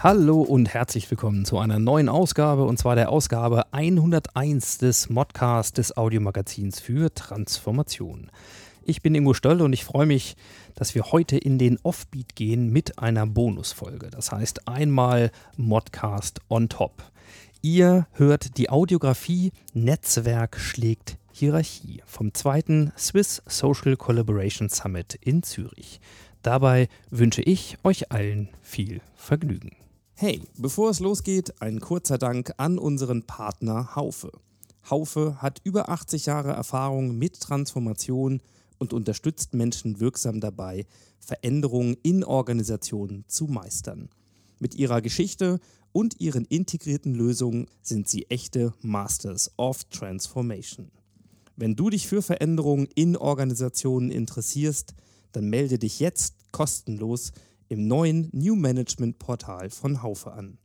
Hallo und herzlich willkommen zu einer neuen Ausgabe und zwar der Ausgabe 101 des Modcast des Audiomagazins für Transformation. Ich bin Ingo Stoll und ich freue mich, dass wir heute in den Offbeat gehen mit einer Bonusfolge. Das heißt einmal Modcast on top. Ihr hört die Audiografie Netzwerk schlägt Hierarchie vom zweiten Swiss Social Collaboration Summit in Zürich. Dabei wünsche ich euch allen viel Vergnügen. Hey, bevor es losgeht, ein kurzer Dank an unseren Partner Haufe. Haufe hat über 80 Jahre Erfahrung mit Transformation und unterstützt Menschen wirksam dabei, Veränderungen in Organisationen zu meistern. Mit ihrer Geschichte und ihren integrierten Lösungen sind sie echte Masters of Transformation. Wenn du dich für Veränderungen in Organisationen interessierst, dann melde dich jetzt kostenlos im neuen New Management Portal von Haufe an.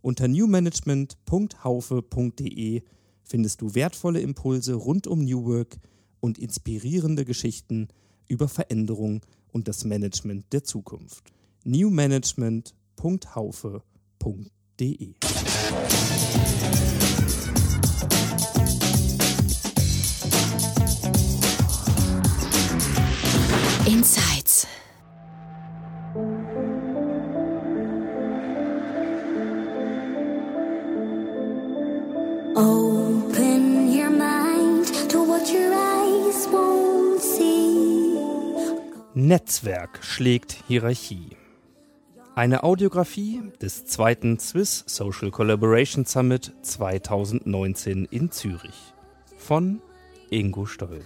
Unter newmanagement.haufe.de findest du wertvolle Impulse rund um New Work und inspirierende Geschichten über Veränderung und das Management der Zukunft. newmanagement.haufe.de Open your mind to what your eyes won't see. Netzwerk schlägt Hierarchie. Eine Audiografie des zweiten Swiss Social Collaboration Summit 2019 in Zürich von Ingo Stoll.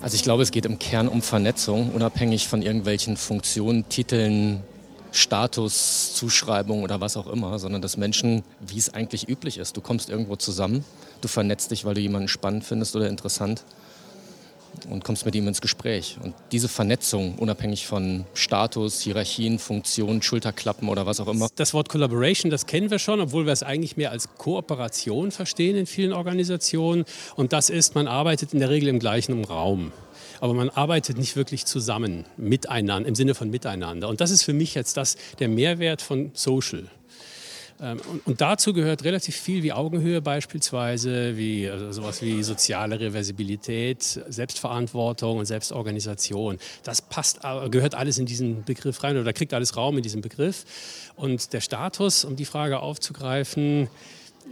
Also ich glaube, es geht im Kern um Vernetzung, unabhängig von irgendwelchen Funktionen, Titeln, Status, Zuschreibung oder was auch immer, sondern dass Menschen, wie es eigentlich üblich ist, du kommst irgendwo zusammen, du vernetzt dich, weil du jemanden spannend findest oder interessant und kommst mit ihm ins Gespräch. Und diese Vernetzung, unabhängig von Status, Hierarchien, Funktionen, Schulterklappen oder was auch immer, Das Wort Collaboration, das kennen wir schon, obwohl wir es eigentlich mehr als Kooperation verstehen in vielen Organisationen. Und das ist, man arbeitet in der Regel im gleichen Raum. Aber man arbeitet nicht wirklich zusammen, miteinander, im Sinne von miteinander. Und das ist für mich jetzt das, der Mehrwert von Social. Ähm, Und, dazu gehört relativ viel wie Augenhöhe beispielsweise, wie also sowas wie soziale Reversibilität, Selbstverantwortung und Selbstorganisation. Das passt, äh, gehört alles in diesen Begriff rein oder kriegt alles Raum in diesem Begriff. Und der Status, um die Frage aufzugreifen,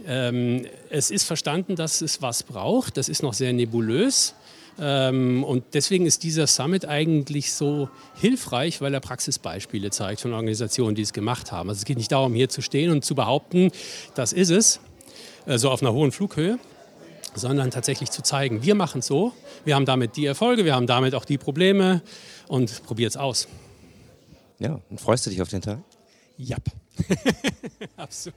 ähm, es ist verstanden, dass es was braucht. Das ist noch sehr nebulös. Ähm, und deswegen ist dieser Summit eigentlich so hilfreich, weil er Praxisbeispiele zeigt von Organisationen, die es gemacht haben. Also es geht nicht darum, hier zu stehen und zu behaupten, das ist es, äh, so auf einer hohen Flughöhe, sondern tatsächlich zu zeigen, wir machen es so, wir haben damit die Erfolge, wir haben damit auch die Probleme und probiert es aus. Ja, und freust du dich auf den Tag? Ja, absolut.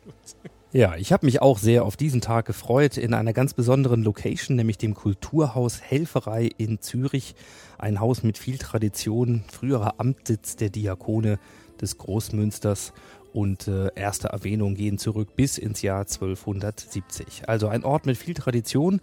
Ja, ich habe mich auch sehr auf diesen Tag gefreut in einer ganz besonderen Location, nämlich dem Kulturhaus Helferei in Zürich. Ein Haus mit viel Tradition, früherer Amtssitz der Diakone des Großmünsters und äh, erste Erwähnungen gehen zurück bis ins Jahr 1270. Also ein Ort mit viel Tradition,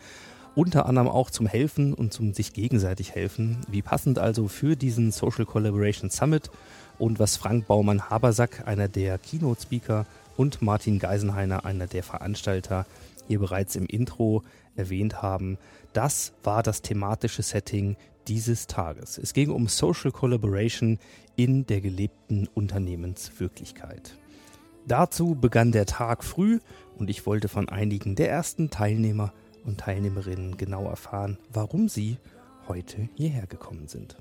unter anderem auch zum Helfen und zum sich gegenseitig helfen. Wie passend also für diesen Social Collaboration Summit und was Frank Baumann-Habersack, einer der Keynote-Speaker, und Martin Geisenheiner, einer der Veranstalter, hier bereits im Intro erwähnt haben. Das war das thematische Setting dieses Tages. Es ging um Social Collaboration in der gelebten Unternehmenswirklichkeit. Dazu begann der Tag früh und ich wollte von einigen der ersten Teilnehmer und Teilnehmerinnen genau erfahren, warum sie heute hierher gekommen sind.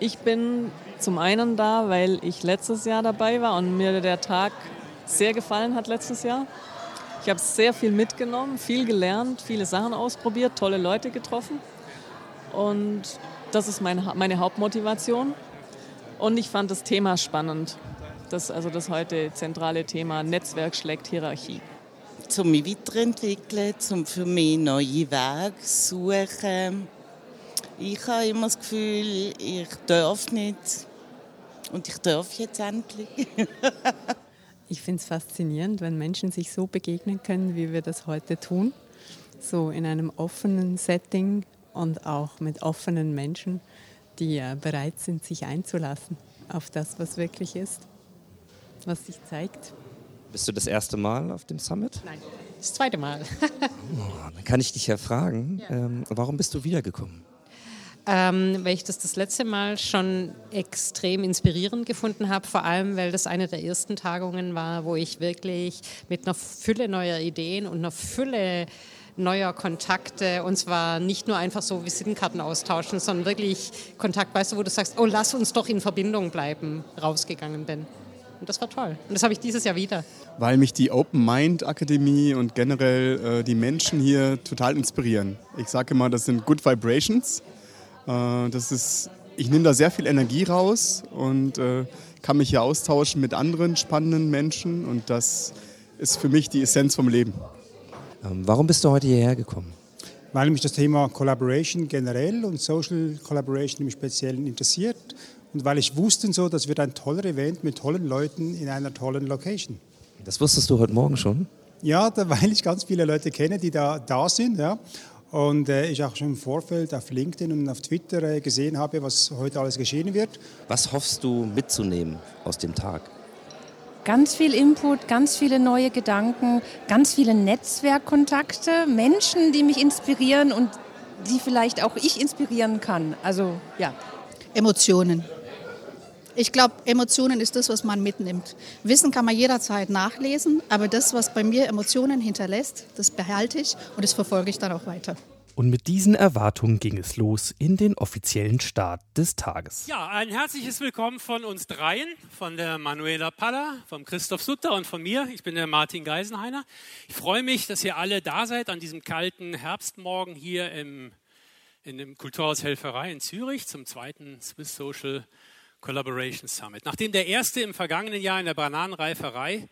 Ich bin zum einen da, weil ich letztes Jahr dabei war und mir der Tag sehr gefallen hat letztes Jahr. Ich habe sehr viel mitgenommen, viel gelernt, viele Sachen ausprobiert, tolle Leute getroffen. Und das ist meine, meine Hauptmotivation. Und ich fand das Thema spannend. Das also das heute zentrale Thema Netzwerk schlägt Hierarchie. Zum mich weiterentwickeln, zum für mich neue Wege suchen. Ich habe immer das Gefühl, ich darf nicht. Und ich darf jetzt endlich. ich finde es faszinierend, wenn Menschen sich so begegnen können, wie wir das heute tun. So in einem offenen Setting und auch mit offenen Menschen, die bereit sind, sich einzulassen auf das, was wirklich ist, was sich zeigt. Bist du das erste Mal auf dem Summit? Nein, das zweite Mal. oh, dann kann ich dich ja fragen, ja. Ähm, warum bist du wiedergekommen? Ähm, weil ich das das letzte Mal schon extrem inspirierend gefunden habe, vor allem weil das eine der ersten Tagungen war, wo ich wirklich mit einer Fülle neuer Ideen und einer Fülle neuer Kontakte und zwar nicht nur einfach so Visitenkarten austauschen, sondern wirklich Kontakt, weißt du, wo du sagst, oh, lass uns doch in Verbindung bleiben, rausgegangen bin. Und das war toll. Und das habe ich dieses Jahr wieder. Weil mich die Open Mind Akademie und generell äh, die Menschen hier total inspirieren. Ich sage immer, das sind Good Vibrations. Äh, das ist, ich nehme da sehr viel Energie raus und äh, kann mich hier austauschen mit anderen spannenden Menschen und das ist für mich die Essenz vom Leben. Ähm, warum bist du heute hierher gekommen? Weil mich das Thema Collaboration generell und Social Collaboration im Speziellen interessiert und weil ich wusste so, das wird ein toller Event mit tollen Leuten in einer tollen Location. Das wusstest du heute Morgen schon? Ja, weil ich ganz viele Leute kenne, die da, da sind. Ja. Und äh, ich auch schon im Vorfeld auf LinkedIn und auf Twitter äh, gesehen habe, was heute alles geschehen wird. Was hoffst du mitzunehmen aus dem Tag? Ganz viel Input, ganz viele neue Gedanken, ganz viele Netzwerkkontakte, Menschen, die mich inspirieren und die vielleicht auch ich inspirieren kann. Also ja. Emotionen. Ich glaube, Emotionen ist das, was man mitnimmt. Wissen kann man jederzeit nachlesen, aber das, was bei mir Emotionen hinterlässt, das behalte ich und das verfolge ich dann auch weiter. Und mit diesen Erwartungen ging es los in den offiziellen Start des Tages. Ja, ein herzliches Willkommen von uns dreien, von der Manuela Palla, vom Christoph Sutter und von mir. Ich bin der Martin Geisenheiner. Ich freue mich, dass ihr alle da seid an diesem kalten Herbstmorgen hier im, in dem Kulturhaus Helferei in Zürich zum zweiten Swiss Social Collaboration Summit. Nachdem der erste im vergangenen Jahr in der Bananenreiferei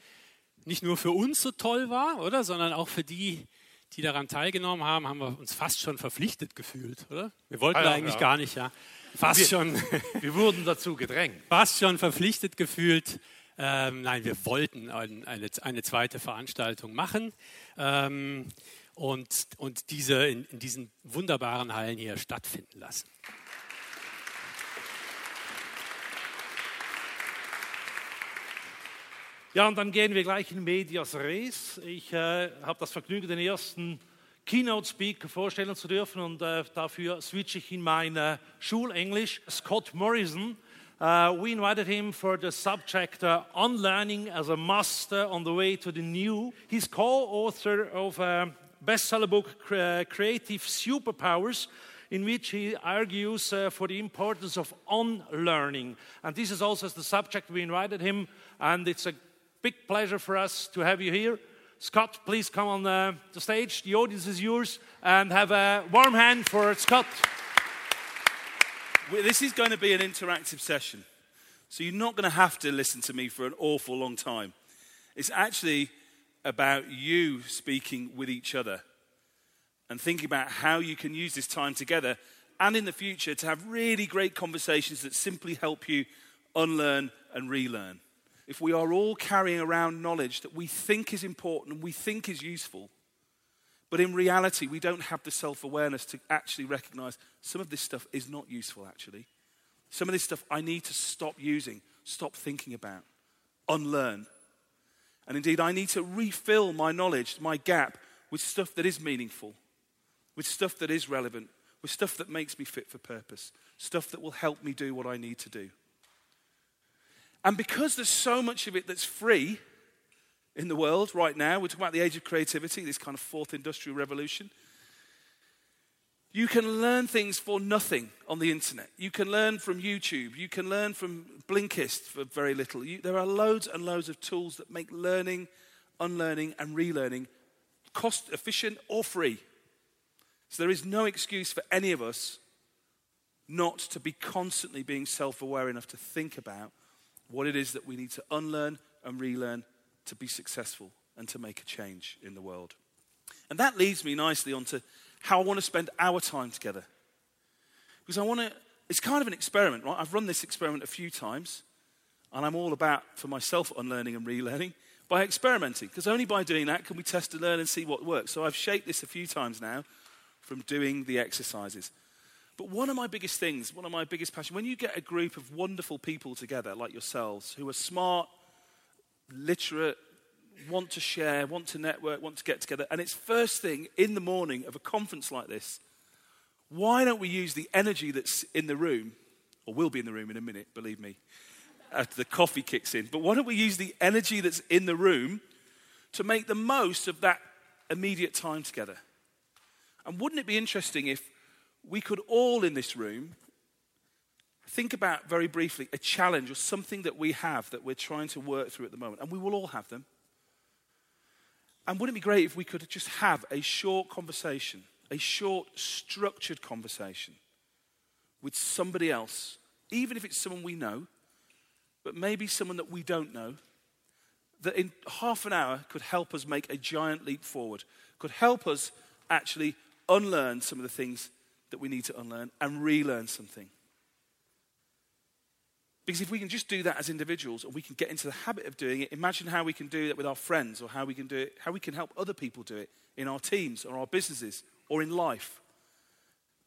nicht nur für uns so toll war, oder, sondern auch für die, die daran teilgenommen haben, haben wir uns fast schon verpflichtet gefühlt, oder? Wir wollten ah, ja, eigentlich ja. gar nicht, ja. Fast wir, schon. wir wurden dazu gedrängt. Fast schon verpflichtet gefühlt. Ähm, nein, wir wollten ein, eine, eine, zweite Veranstaltung machen ähm, und, und diese in, in diesen wunderbaren Hallen hier stattfinden lassen. Ja, und dann gehen wir gleich in Medias Res. Ich äh, habe das Vergnügen, den ersten Keynote-Speaker vorstellen zu dürfen und äh, dafür switche ich in mein äh, Schulenglisch. Scott Morrison. Uh, we invited him for the subject uh, Unlearning as a Master on the Way to the New. He's co-author of a bestseller book, Creative Superpowers, in which he argues uh, for the importance of unlearning. And this is also the subject we invited him, and it's a big pleasure for us to have you here. Scott, please come on the, the stage. The audience is yours. And have a warm hand for Scott. This is going to be an interactive session. So you're not going to have to listen to me for an awful long time. It's actually about you speaking with each other and thinking about how you can use this time together and in the future to have really great conversations that simply help you unlearn and relearn if we are all carrying around knowledge that we think is important and we think is useful, but in reality, we don't have the self awareness to actually recognize some of this stuff is not useful, actually. Some of this stuff I need to stop using, stop thinking about, unlearn. And indeed, I need to refill my knowledge, my gap, with stuff that is meaningful, with stuff that is relevant, with stuff that makes me fit for purpose, stuff that will help me do what I need to do. And because there's so much of it that's free in the world right now, we're talking about the age of creativity, this kind of fourth industrial revolution. You can learn things for nothing on the internet. You can learn from YouTube. You can learn from Blinkist for very little. You, there are loads and loads of tools that make learning, unlearning, and relearning cost efficient or free. So there is no excuse for any of us not to be constantly being self aware enough to think about what it is that we need to unlearn and relearn to be successful and to make a change in the world. And that leads me nicely onto how I want to spend our time together. Because I want to, it's kind of an experiment, right? I've run this experiment a few times, and I'm all about, for myself, unlearning and relearning by experimenting. Because only by doing that can we test and learn and see what works. So I've shaped this a few times now from doing the exercises. But one of my biggest things, one of my biggest passions, when you get a group of wonderful people together like yourselves who are smart, literate, want to share, want to network, want to get together, and it's first thing in the morning of a conference like this, why don't we use the energy that's in the room, or will be in the room in a minute, believe me, after the coffee kicks in, but why don't we use the energy that's in the room to make the most of that immediate time together? And wouldn't it be interesting if we could all in this room think about very briefly a challenge or something that we have that we're trying to work through at the moment, and we will all have them. And wouldn't it be great if we could just have a short conversation, a short, structured conversation with somebody else, even if it's someone we know, but maybe someone that we don't know, that in half an hour could help us make a giant leap forward, could help us actually unlearn some of the things that we need to unlearn and relearn something. Because if we can just do that as individuals, and we can get into the habit of doing it, imagine how we can do that with our friends, or how we can do it, how we can help other people do it in our teams, or our businesses, or in life.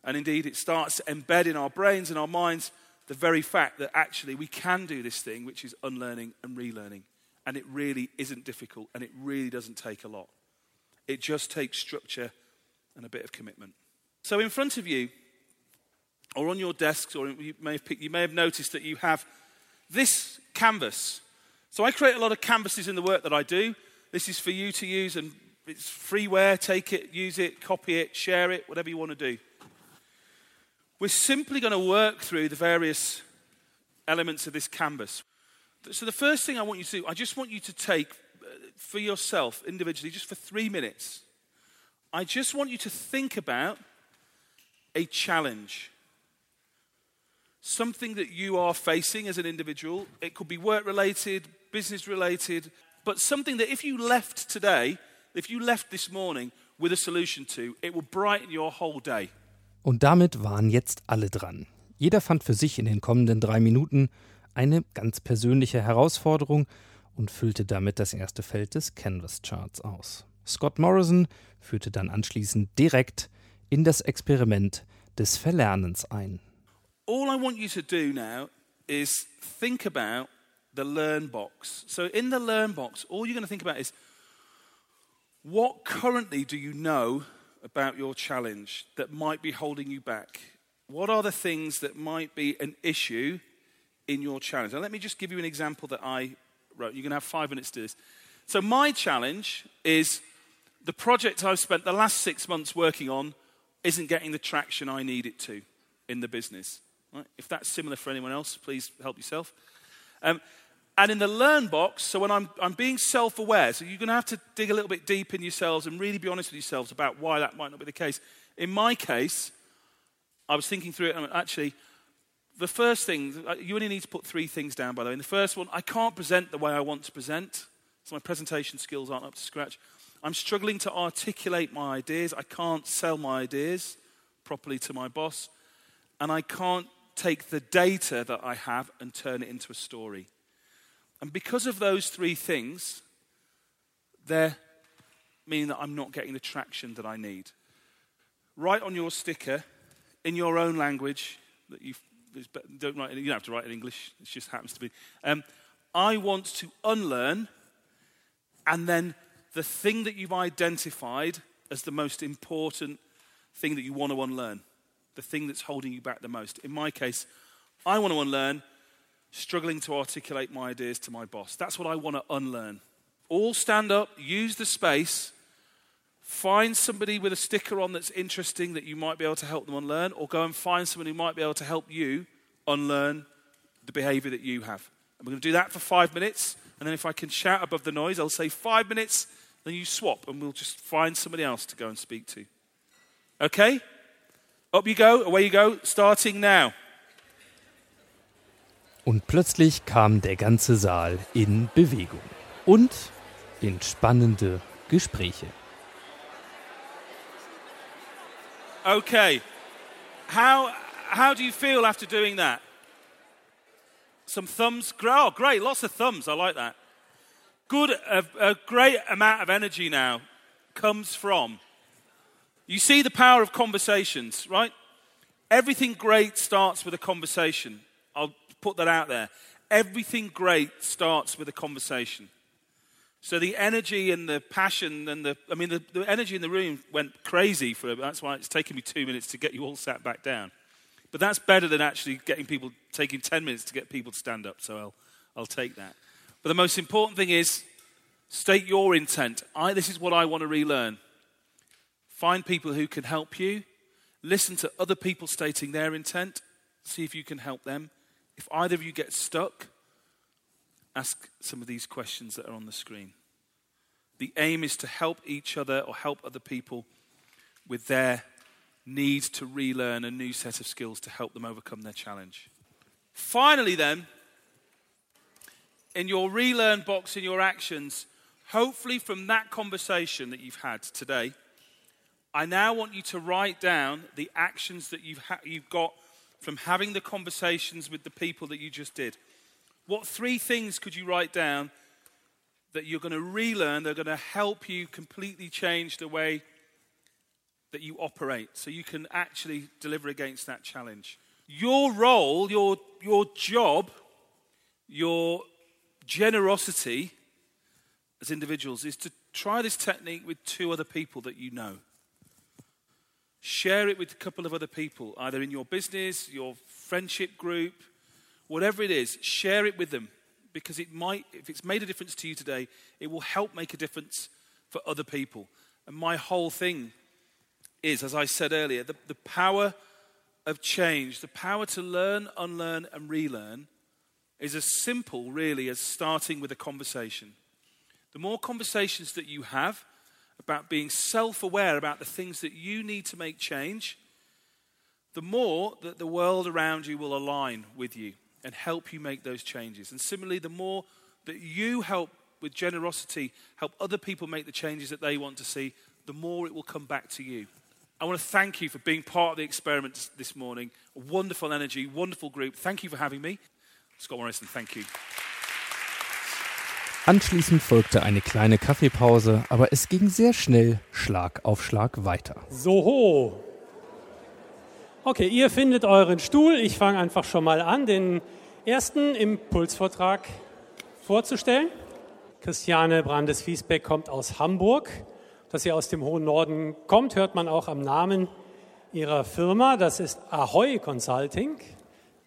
And indeed, it starts to embed in our brains and our minds the very fact that actually we can do this thing, which is unlearning and relearning. And it really isn't difficult, and it really doesn't take a lot. It just takes structure and a bit of commitment. So, in front of you, or on your desks, or you may, have picked, you may have noticed that you have this canvas. So, I create a lot of canvases in the work that I do. This is for you to use, and it's freeware. Take it, use it, copy it, share it, whatever you want to do. We're simply going to work through the various elements of this canvas. So, the first thing I want you to do, I just want you to take uh, for yourself individually, just for three minutes, I just want you to think about a challenge. Something that you are facing as an individual. It could be work related, business related, but something that if you left today, if you left this morning with a solution to, it will brighten your whole day. Und damit waren jetzt alle dran. Jeder fand für sich in den kommenden drei Minuten eine ganz persönliche Herausforderung und füllte damit das erste Feld des Canvas Charts aus. Scott Morrison führte dann anschließend direkt in das Experiment des Verlernens ein. All I want you to do now is think about the learn box. So in the learn box, all you're going to think about is what currently do you know about your challenge that might be holding you back? What are the things that might be an issue in your challenge? Now, let me just give you an example that I wrote. You're going to have five minutes to do this. So, my challenge is the project I've spent the last six months working on isn't getting the traction I need it to in the business. Right? If that's similar for anyone else, please help yourself. Um, and in the learn box, so when I'm, I'm being self aware, so you're going to have to dig a little bit deep in yourselves and really be honest with yourselves about why that might not be the case. In my case, I was thinking through it and actually, the first thing, uh, you only need to put three things down, by the way. In the first one, I can't present the way I want to present, so my presentation skills aren't up to scratch. I'm struggling to articulate my ideas. I can't sell my ideas properly to my boss. And I can't take the data that I have and turn it into a story. And because of those three things, they're meaning that I'm not getting the traction that I need. Write on your sticker in your own language that you don't write. You don't have to write in English. It just happens to be. Um, I want to unlearn and then the thing that you've identified as the most important thing that you want to unlearn, the thing that's holding you back the most. In my case, I want to unlearn struggling to articulate my ideas to my boss. That's what I want to unlearn. All stand up, use the space, find somebody with a sticker on that's interesting that you might be able to help them unlearn, or go and find someone who might be able to help you unlearn the behavior that you have. And we're going to do that for five minutes. And then if I can shout above the noise, I'll say five minutes then you swap and we'll just find somebody else to go and speak to. Okay? Up you go, away you go, starting now. Und plötzlich kam der ganze Saal in Bewegung und in spannende Gespräche. Okay. How, how do you feel after doing that? Some thumbs? Oh, great. Lots of thumbs. I like that. Good. A, a great amount of energy now comes from. You see the power of conversations, right? Everything great starts with a conversation. I'll put that out there. Everything great starts with a conversation. So the energy and the passion and the, I mean, the, the energy in the room went crazy for, that's why it's taken me two minutes to get you all sat back down. But that's better than actually getting people, taking 10 minutes to get people to stand up, so I'll, I'll take that. But the most important thing is state your intent. I, this is what I want to relearn. Find people who can help you. Listen to other people stating their intent. See if you can help them. If either of you get stuck, ask some of these questions that are on the screen. The aim is to help each other or help other people with their need to relearn a new set of skills to help them overcome their challenge. Finally, then, in your relearn box, in your actions, hopefully from that conversation that you've had today, I now want you to write down the actions that you've, ha- you've got from having the conversations with the people that you just did. What three things could you write down that you're going to relearn, they're going to help you completely change the way that you operate so you can actually deliver against that challenge? Your role, your, your job, your generosity as individuals is to try this technique with two other people that you know. Share it with a couple of other people, either in your business, your friendship group, whatever it is, share it with them because it might, if it's made a difference to you today, it will help make a difference for other people. And my whole thing is, as I said earlier, the, the power of change, the power to learn, unlearn, and relearn is as simple, really, as starting with a conversation. The more conversations that you have about being self aware about the things that you need to make change, the more that the world around you will align with you and help you make those changes. And similarly, the more that you help with generosity, help other people make the changes that they want to see, the more it will come back to you. I want to thank you for being part of the experiment this morning. Wonderful energy, wonderful group. Thank you for having me. Scott Morrison, thank you. Anschließend folgte eine kleine Kaffeepause, aber es ging sehr schnell Schlag auf Schlag weiter. Soho. Okay, ihr findet euren Stuhl. Ich fange einfach schon mal an, den ersten Impulsvortrag vorzustellen. Christiane Brandes-Fiesbeck kommt aus Hamburg. Dass sie aus dem hohen Norden kommt, hört man auch am Namen ihrer Firma. Das ist Ahoy Consulting.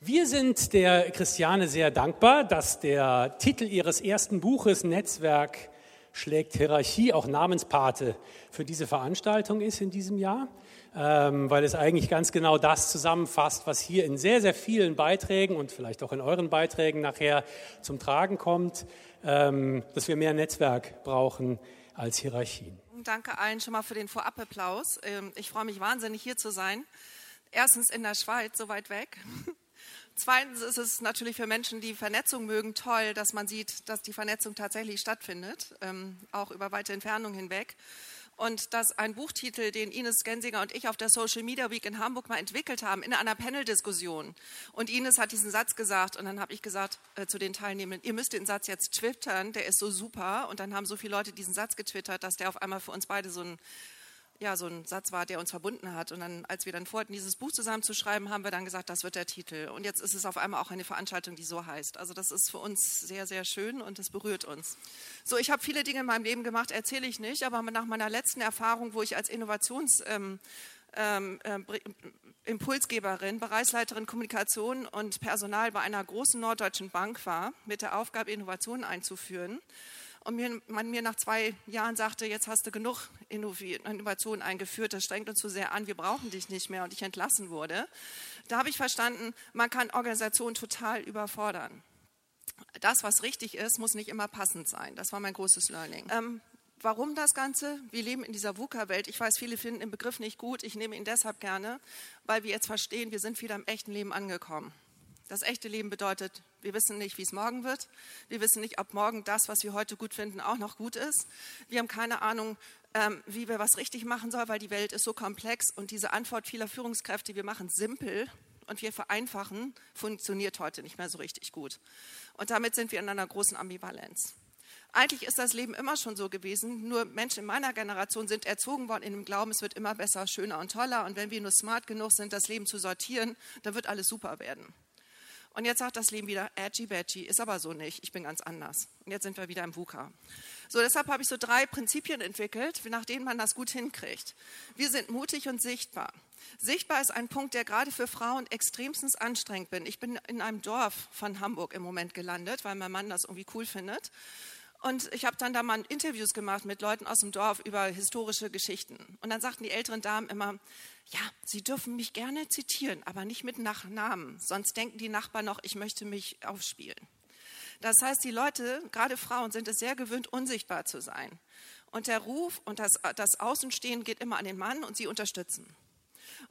Wir sind der Christiane sehr dankbar, dass der Titel ihres ersten Buches Netzwerk schlägt Hierarchie auch Namenspate für diese Veranstaltung ist in diesem Jahr ähm, weil es eigentlich ganz genau das zusammenfasst, was hier in sehr, sehr vielen Beiträgen und vielleicht auch in euren Beiträgen nachher zum Tragen kommt, ähm, dass wir mehr Netzwerk brauchen als Hierarchien. Danke allen schon mal für den Vorabapplaus. Ähm, ich freue mich wahnsinnig hier zu sein. Erstens in der Schweiz, so weit weg. Zweitens ist es natürlich für Menschen, die Vernetzung mögen, toll, dass man sieht, dass die Vernetzung tatsächlich stattfindet, ähm, auch über weite Entfernungen hinweg und dass ein Buchtitel, den Ines Gensinger und ich auf der Social Media Week in Hamburg mal entwickelt haben, in einer Panel-Diskussion. Und Ines hat diesen Satz gesagt und dann habe ich gesagt äh, zu den Teilnehmenden, ihr müsst den Satz jetzt twittern, der ist so super. Und dann haben so viele Leute diesen Satz getwittert, dass der auf einmal für uns beide so ein ja, so ein Satz war, der uns verbunden hat. Und dann, als wir dann vorhatten, dieses Buch zusammenzuschreiben, haben wir dann gesagt, das wird der Titel. Und jetzt ist es auf einmal auch eine Veranstaltung, die so heißt. Also das ist für uns sehr, sehr schön und es berührt uns. So, ich habe viele Dinge in meinem Leben gemacht, erzähle ich nicht, aber nach meiner letzten Erfahrung, wo ich als Innovations... Ähm, ähm, äh, Impulsgeberin, Bereichsleiterin Kommunikation und Personal bei einer großen norddeutschen Bank war, mit der Aufgabe, Innovationen einzuführen und man mir nach zwei Jahren sagte, jetzt hast du genug Innovationen eingeführt, das strengt uns zu sehr an, wir brauchen dich nicht mehr und ich entlassen wurde, da habe ich verstanden, man kann Organisationen total überfordern. Das, was richtig ist, muss nicht immer passend sein. Das war mein großes Learning. Ähm, warum das Ganze? Wir leben in dieser VUCA-Welt. Ich weiß, viele finden den Begriff nicht gut. Ich nehme ihn deshalb gerne, weil wir jetzt verstehen, wir sind wieder im echten Leben angekommen. Das echte Leben bedeutet, wir wissen nicht, wie es morgen wird. Wir wissen nicht, ob morgen das, was wir heute gut finden, auch noch gut ist. Wir haben keine Ahnung, ähm, wie wir was richtig machen sollen, weil die Welt ist so komplex und diese Antwort vieler Führungskräfte, wir machen simpel und wir vereinfachen, funktioniert heute nicht mehr so richtig gut. Und damit sind wir in einer großen Ambivalenz. Eigentlich ist das Leben immer schon so gewesen, nur Menschen in meiner Generation sind erzogen worden in dem Glauben, es wird immer besser, schöner und toller und wenn wir nur smart genug sind, das Leben zu sortieren, dann wird alles super werden. Und jetzt sagt das Leben wieder, edgy badgy, ist aber so nicht, ich bin ganz anders. Und jetzt sind wir wieder im VUCA. So, deshalb habe ich so drei Prinzipien entwickelt, nach denen man das gut hinkriegt. Wir sind mutig und sichtbar. Sichtbar ist ein Punkt, der gerade für Frauen extremstens anstrengend bin. Ich bin in einem Dorf von Hamburg im Moment gelandet, weil mein Mann das irgendwie cool findet. Und ich habe dann da mal Interviews gemacht mit Leuten aus dem Dorf über historische Geschichten. Und dann sagten die älteren Damen immer, ja, Sie dürfen mich gerne zitieren, aber nicht mit Nachnamen, sonst denken die Nachbarn noch, ich möchte mich aufspielen. Das heißt, die Leute, gerade Frauen, sind es sehr gewöhnt, unsichtbar zu sein. Und der Ruf und das, das Außenstehen geht immer an den Mann und sie unterstützen.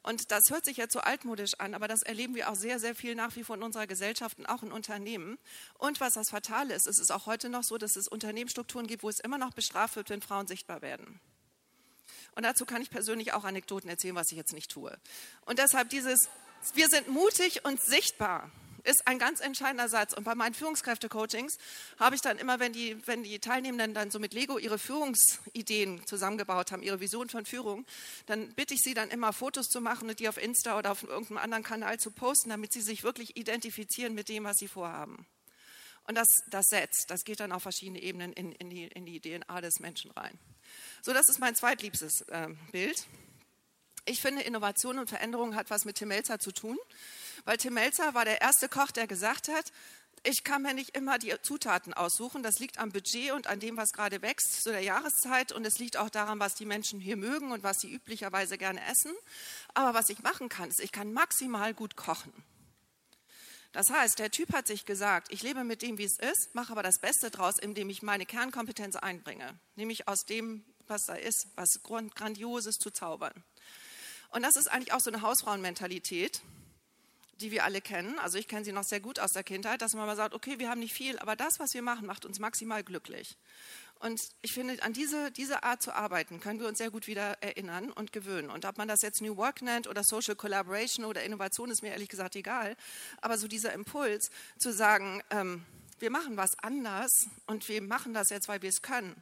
Und das hört sich jetzt so altmodisch an, aber das erleben wir auch sehr, sehr viel nach wie vor in unserer Gesellschaft und auch in Unternehmen. Und was das Fatale ist, es ist auch heute noch so, dass es Unternehmensstrukturen gibt, wo es immer noch bestraft wird, wenn Frauen sichtbar werden. Und dazu kann ich persönlich auch Anekdoten erzählen, was ich jetzt nicht tue. Und deshalb dieses, wir sind mutig und sichtbar ist ein ganz entscheidender Satz. Und bei meinen Führungskräfte-Coachings habe ich dann immer, wenn die, wenn die Teilnehmenden dann so mit Lego ihre Führungsideen zusammengebaut haben, ihre Vision von Führung, dann bitte ich sie dann immer Fotos zu machen und die auf Insta oder auf irgendeinem anderen Kanal zu posten, damit sie sich wirklich identifizieren mit dem, was sie vorhaben. Und das, das setzt, das geht dann auf verschiedene Ebenen in, in, die, in die DNA des Menschen rein. So, das ist mein zweitliebstes äh, Bild. Ich finde, Innovation und Veränderung hat was mit Tim Melzer zu tun. Weil Tim Melzer war der erste Koch, der gesagt hat, ich kann mir nicht immer die Zutaten aussuchen. Das liegt am Budget und an dem, was gerade wächst zu der Jahreszeit. Und es liegt auch daran, was die Menschen hier mögen und was sie üblicherweise gerne essen. Aber was ich machen kann, ist, ich kann maximal gut kochen. Das heißt, der Typ hat sich gesagt, ich lebe mit dem, wie es ist, mache aber das Beste draus, indem ich meine Kernkompetenz einbringe. Nämlich aus dem, was da ist, was Grandioses zu zaubern. Und das ist eigentlich auch so eine Hausfrauenmentalität die wir alle kennen. Also ich kenne sie noch sehr gut aus der Kindheit, dass man mal sagt, okay, wir haben nicht viel, aber das, was wir machen, macht uns maximal glücklich. Und ich finde, an diese, diese Art zu arbeiten, können wir uns sehr gut wieder erinnern und gewöhnen. Und ob man das jetzt New Work nennt oder Social Collaboration oder Innovation, ist mir ehrlich gesagt egal. Aber so dieser Impuls zu sagen, ähm, wir machen was anders und wir machen das jetzt, weil wir es können.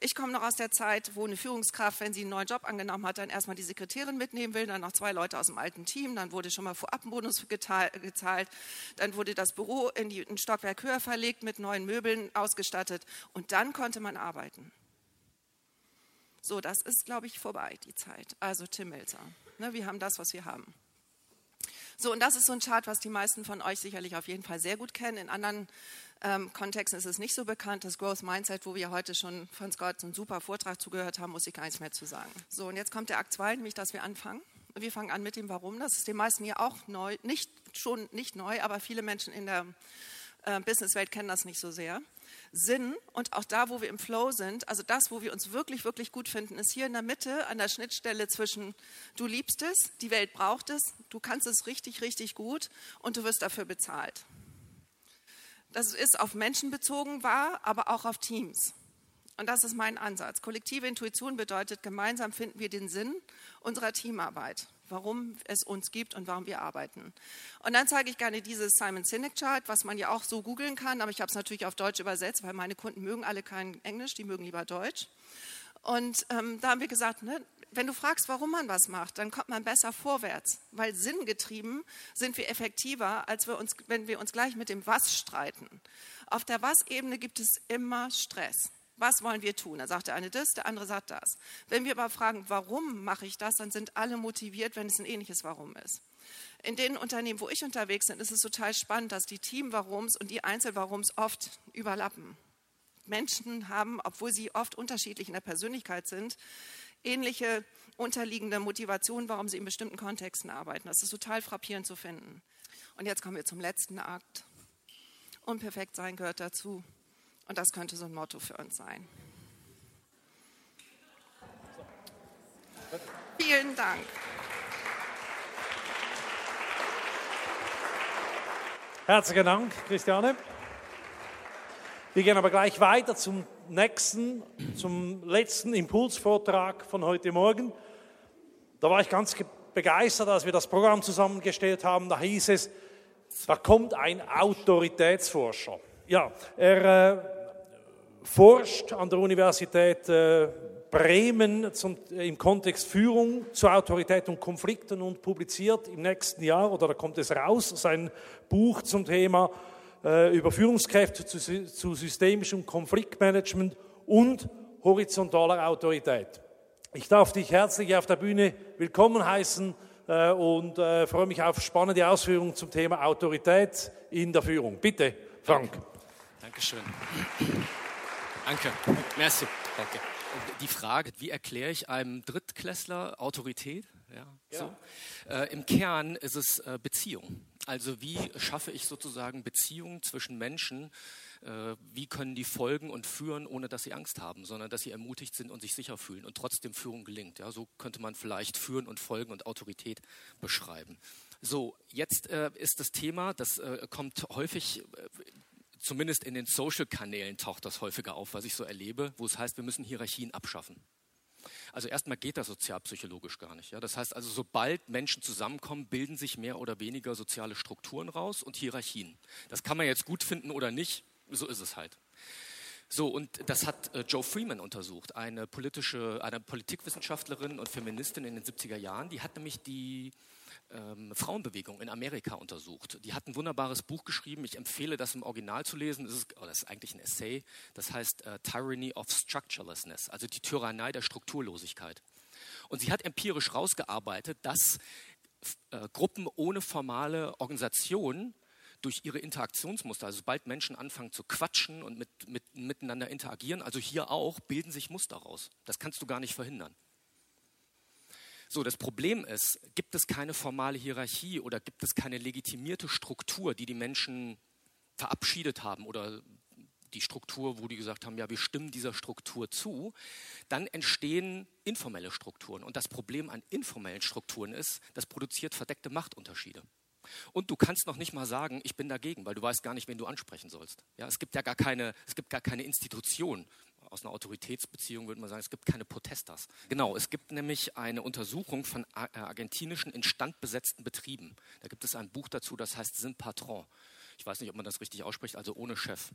Ich komme noch aus der Zeit, wo eine Führungskraft, wenn sie einen neuen Job angenommen hat, dann erstmal die Sekretärin mitnehmen will, dann noch zwei Leute aus dem alten Team, dann wurde schon mal vorab ein Bonus gezahlt, dann wurde das Büro in die, ein Stockwerk höher verlegt, mit neuen Möbeln ausgestattet und dann konnte man arbeiten. So, das ist, glaube ich, vorbei, die Zeit. Also Tim Melzer. Ne, wir haben das, was wir haben. So, und das ist so ein Chart, was die meisten von euch sicherlich auf jeden Fall sehr gut kennen. In anderen ähm, Kontexten ist es nicht so bekannt. Das Growth Mindset, wo wir heute schon von Scott einen super Vortrag zugehört haben, muss ich gar nichts mehr zu sagen. So, und jetzt kommt der Akt 2, nämlich, dass wir anfangen. Wir fangen an mit dem Warum. Das ist den meisten hier auch neu, nicht schon nicht neu, aber viele Menschen in der äh, Businesswelt kennen das nicht so sehr. Sinn und auch da, wo wir im Flow sind, also das, wo wir uns wirklich, wirklich gut finden, ist hier in der Mitte an der Schnittstelle zwischen du liebst es, die Welt braucht es, du kannst es richtig, richtig gut und du wirst dafür bezahlt. Das ist auf Menschen bezogen wahr, aber auch auf Teams. Und das ist mein Ansatz. Kollektive Intuition bedeutet, gemeinsam finden wir den Sinn unserer Teamarbeit, warum es uns gibt und warum wir arbeiten. Und dann zeige ich gerne dieses Simon Sinek Chart, was man ja auch so googeln kann, aber ich habe es natürlich auf Deutsch übersetzt, weil meine Kunden mögen alle kein Englisch, die mögen lieber Deutsch. Und ähm, da haben wir gesagt, ne, wenn du fragst, warum man was macht, dann kommt man besser vorwärts, weil sinngetrieben sind wir effektiver, als wir uns, wenn wir uns gleich mit dem Was streiten. Auf der Was-Ebene gibt es immer Stress. Was wollen wir tun? Da sagt der eine das, der andere sagt das. Wenn wir aber fragen, warum mache ich das, dann sind alle motiviert, wenn es ein ähnliches Warum ist. In den Unternehmen, wo ich unterwegs bin, ist es total spannend, dass die Team-Warums und die Einzel-Warums oft überlappen. Menschen haben, obwohl sie oft unterschiedlich in der Persönlichkeit sind, ähnliche unterliegende Motivationen, warum sie in bestimmten Kontexten arbeiten. Das ist total frappierend zu finden. Und jetzt kommen wir zum letzten Akt. Unperfekt sein gehört dazu. Und das könnte so ein Motto für uns sein. Vielen Dank. Herzlichen Dank, Christiane. Wir gehen aber gleich weiter zum nächsten, zum letzten Impulsvortrag von heute Morgen. Da war ich ganz begeistert, als wir das Programm zusammengestellt haben. Da hieß es, da kommt ein Autoritätsforscher. Ja, er äh, forscht an der Universität äh, Bremen zum, äh, im Kontext Führung zu Autorität und Konflikten und publiziert im nächsten Jahr, oder da kommt es raus, sein Buch zum Thema äh, über Führungskräfte zu, zu systemischem Konfliktmanagement und horizontaler Autorität. Ich darf dich herzlich auf der Bühne willkommen heißen äh, und äh, freue mich auf spannende Ausführungen zum Thema Autorität in der Führung. Bitte, Frank. Dankeschön. Danke. Merci. Danke. Die Frage, wie erkläre ich einem Drittklässler Autorität? Ja, so. Äh, Im Kern ist es äh, Beziehung. Also wie schaffe ich sozusagen Beziehungen zwischen Menschen? Äh, wie können die folgen und führen, ohne dass sie Angst haben, sondern dass sie ermutigt sind und sich sicher fühlen und trotzdem Führung gelingt? Ja, so könnte man vielleicht Führen und Folgen und Autorität beschreiben. So, jetzt äh, ist das Thema, das äh, kommt häufig zumindest in den Social-Kanälen taucht das häufiger auf, was ich so erlebe, wo es heißt, wir müssen Hierarchien abschaffen. Also erstmal geht das sozialpsychologisch gar nicht. Ja? Das heißt also, sobald Menschen zusammenkommen, bilden sich mehr oder weniger soziale Strukturen raus und Hierarchien. Das kann man jetzt gut finden oder nicht, so ist es halt. So, und das hat äh, Joe Freeman untersucht, eine politische, eine Politikwissenschaftlerin und Feministin in den 70er Jahren. Die hat nämlich die ähm, Frauenbewegung in Amerika untersucht. Die hat ein wunderbares Buch geschrieben. Ich empfehle das im Original zu lesen. Das ist, oh, das ist eigentlich ein Essay. Das heißt äh, Tyranny of Structurelessness, also die Tyrannei der Strukturlosigkeit. Und sie hat empirisch herausgearbeitet, dass äh, Gruppen ohne formale Organisation durch ihre Interaktionsmuster, also sobald Menschen anfangen zu quatschen und mit, mit, miteinander interagieren, also hier auch, bilden sich Muster raus. Das kannst du gar nicht verhindern. So, das Problem ist, gibt es keine formale Hierarchie oder gibt es keine legitimierte Struktur, die die Menschen verabschiedet haben oder die Struktur, wo die gesagt haben, ja, wir stimmen dieser Struktur zu, dann entstehen informelle Strukturen. Und das Problem an informellen Strukturen ist, das produziert verdeckte Machtunterschiede. Und du kannst noch nicht mal sagen, ich bin dagegen, weil du weißt gar nicht, wen du ansprechen sollst. Ja, es gibt ja gar keine, es gibt gar keine Institution, aus einer Autoritätsbeziehung würde man sagen, es gibt keine Protestas. Genau, es gibt nämlich eine Untersuchung von äh, argentinischen instandbesetzten Betrieben. Da gibt es ein Buch dazu, das heißt Sin Patron. Ich weiß nicht, ob man das richtig ausspricht, also ohne Chef.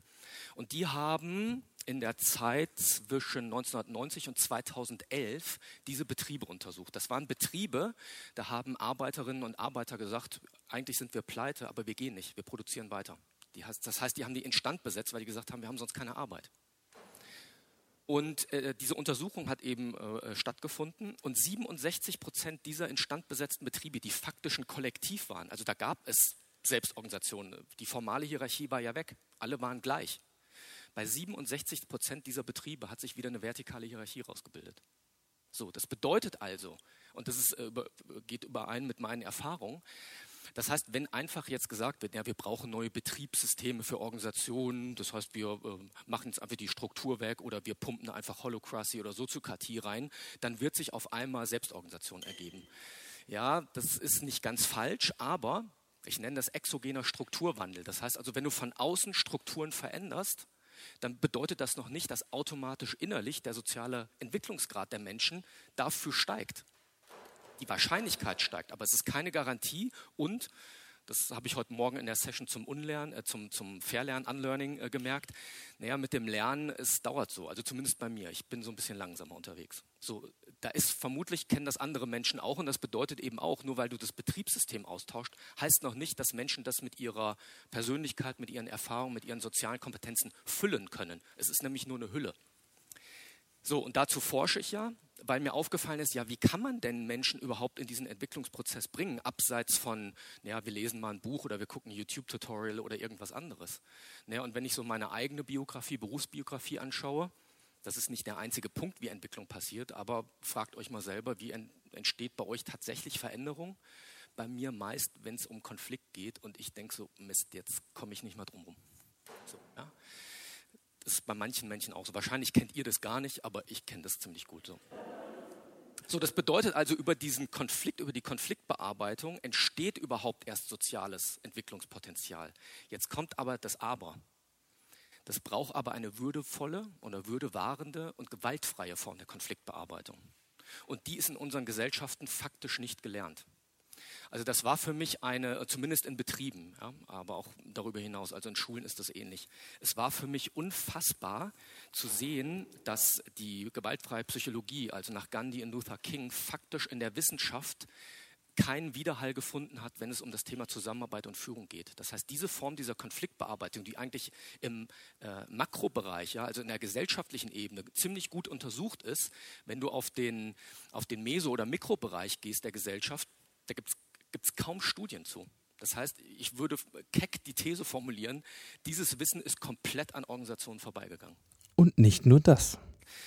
Und die haben in der Zeit zwischen 1990 und 2011 diese Betriebe untersucht. Das waren Betriebe, da haben Arbeiterinnen und Arbeiter gesagt, eigentlich sind wir pleite, aber wir gehen nicht, wir produzieren weiter. das heißt, die haben die instand besetzt, weil die gesagt haben, wir haben sonst keine Arbeit. Und äh, diese Untersuchung hat eben äh, stattgefunden und 67 Prozent dieser instandbesetzten Betriebe, die faktisch ein Kollektiv waren, also da gab es Selbstorganisationen, die formale Hierarchie war ja weg, alle waren gleich. Bei 67 Prozent dieser Betriebe hat sich wieder eine vertikale Hierarchie rausgebildet. So, das bedeutet also, und das ist, äh, geht überein mit meinen Erfahrungen, das heißt, wenn einfach jetzt gesagt wird, ja, wir brauchen neue Betriebssysteme für Organisationen, das heißt, wir äh, machen jetzt einfach die Struktur weg oder wir pumpen einfach Holocracy oder Soziokratie rein, dann wird sich auf einmal Selbstorganisation ergeben. Ja, das ist nicht ganz falsch, aber ich nenne das exogener Strukturwandel. Das heißt also, wenn du von außen Strukturen veränderst, dann bedeutet das noch nicht, dass automatisch innerlich der soziale Entwicklungsgrad der Menschen dafür steigt die Wahrscheinlichkeit steigt, aber es ist keine Garantie und das habe ich heute Morgen in der Session zum Unlernen, äh, zum, zum Verlernen, Unlearning äh, gemerkt. Naja, mit dem Lernen, es dauert so, also zumindest bei mir. Ich bin so ein bisschen langsamer unterwegs. So, da ist vermutlich, kennen das andere Menschen auch und das bedeutet eben auch, nur weil du das Betriebssystem austauscht, heißt noch nicht, dass Menschen das mit ihrer Persönlichkeit, mit ihren Erfahrungen, mit ihren sozialen Kompetenzen füllen können. Es ist nämlich nur eine Hülle. So, und dazu forsche ich ja, weil mir aufgefallen ist, ja, wie kann man denn Menschen überhaupt in diesen Entwicklungsprozess bringen, abseits von, naja, wir lesen mal ein Buch oder wir gucken ein YouTube-Tutorial oder irgendwas anderes. Naja, und wenn ich so meine eigene Biografie, Berufsbiografie anschaue, das ist nicht der einzige Punkt, wie Entwicklung passiert, aber fragt euch mal selber, wie entsteht bei euch tatsächlich Veränderung? Bei mir meist, wenn es um Konflikt geht und ich denke so, Mist, jetzt komme ich nicht mal drum rum. So, ja. Ist bei manchen Menschen auch so. Wahrscheinlich kennt ihr das gar nicht, aber ich kenne das ziemlich gut so. So, das bedeutet also, über diesen Konflikt, über die Konfliktbearbeitung entsteht überhaupt erst soziales Entwicklungspotenzial. Jetzt kommt aber das Aber. Das braucht aber eine würdevolle oder würdewahrende und gewaltfreie Form der Konfliktbearbeitung. Und die ist in unseren Gesellschaften faktisch nicht gelernt. Also das war für mich eine, zumindest in Betrieben, ja, aber auch darüber hinaus, also in Schulen ist das ähnlich. Es war für mich unfassbar zu sehen, dass die gewaltfreie Psychologie, also nach Gandhi und Luther King, faktisch in der Wissenschaft keinen Widerhall gefunden hat, wenn es um das Thema Zusammenarbeit und Führung geht. Das heißt, diese Form dieser Konfliktbearbeitung, die eigentlich im äh, Makrobereich, ja, also in der gesellschaftlichen Ebene, ziemlich gut untersucht ist, wenn du auf den, auf den Meso- oder Mikrobereich gehst der Gesellschaft, da gibt es gibt es kaum Studien zu. Das heißt, ich würde keck die These formulieren, dieses Wissen ist komplett an Organisationen vorbeigegangen. Und nicht nur das.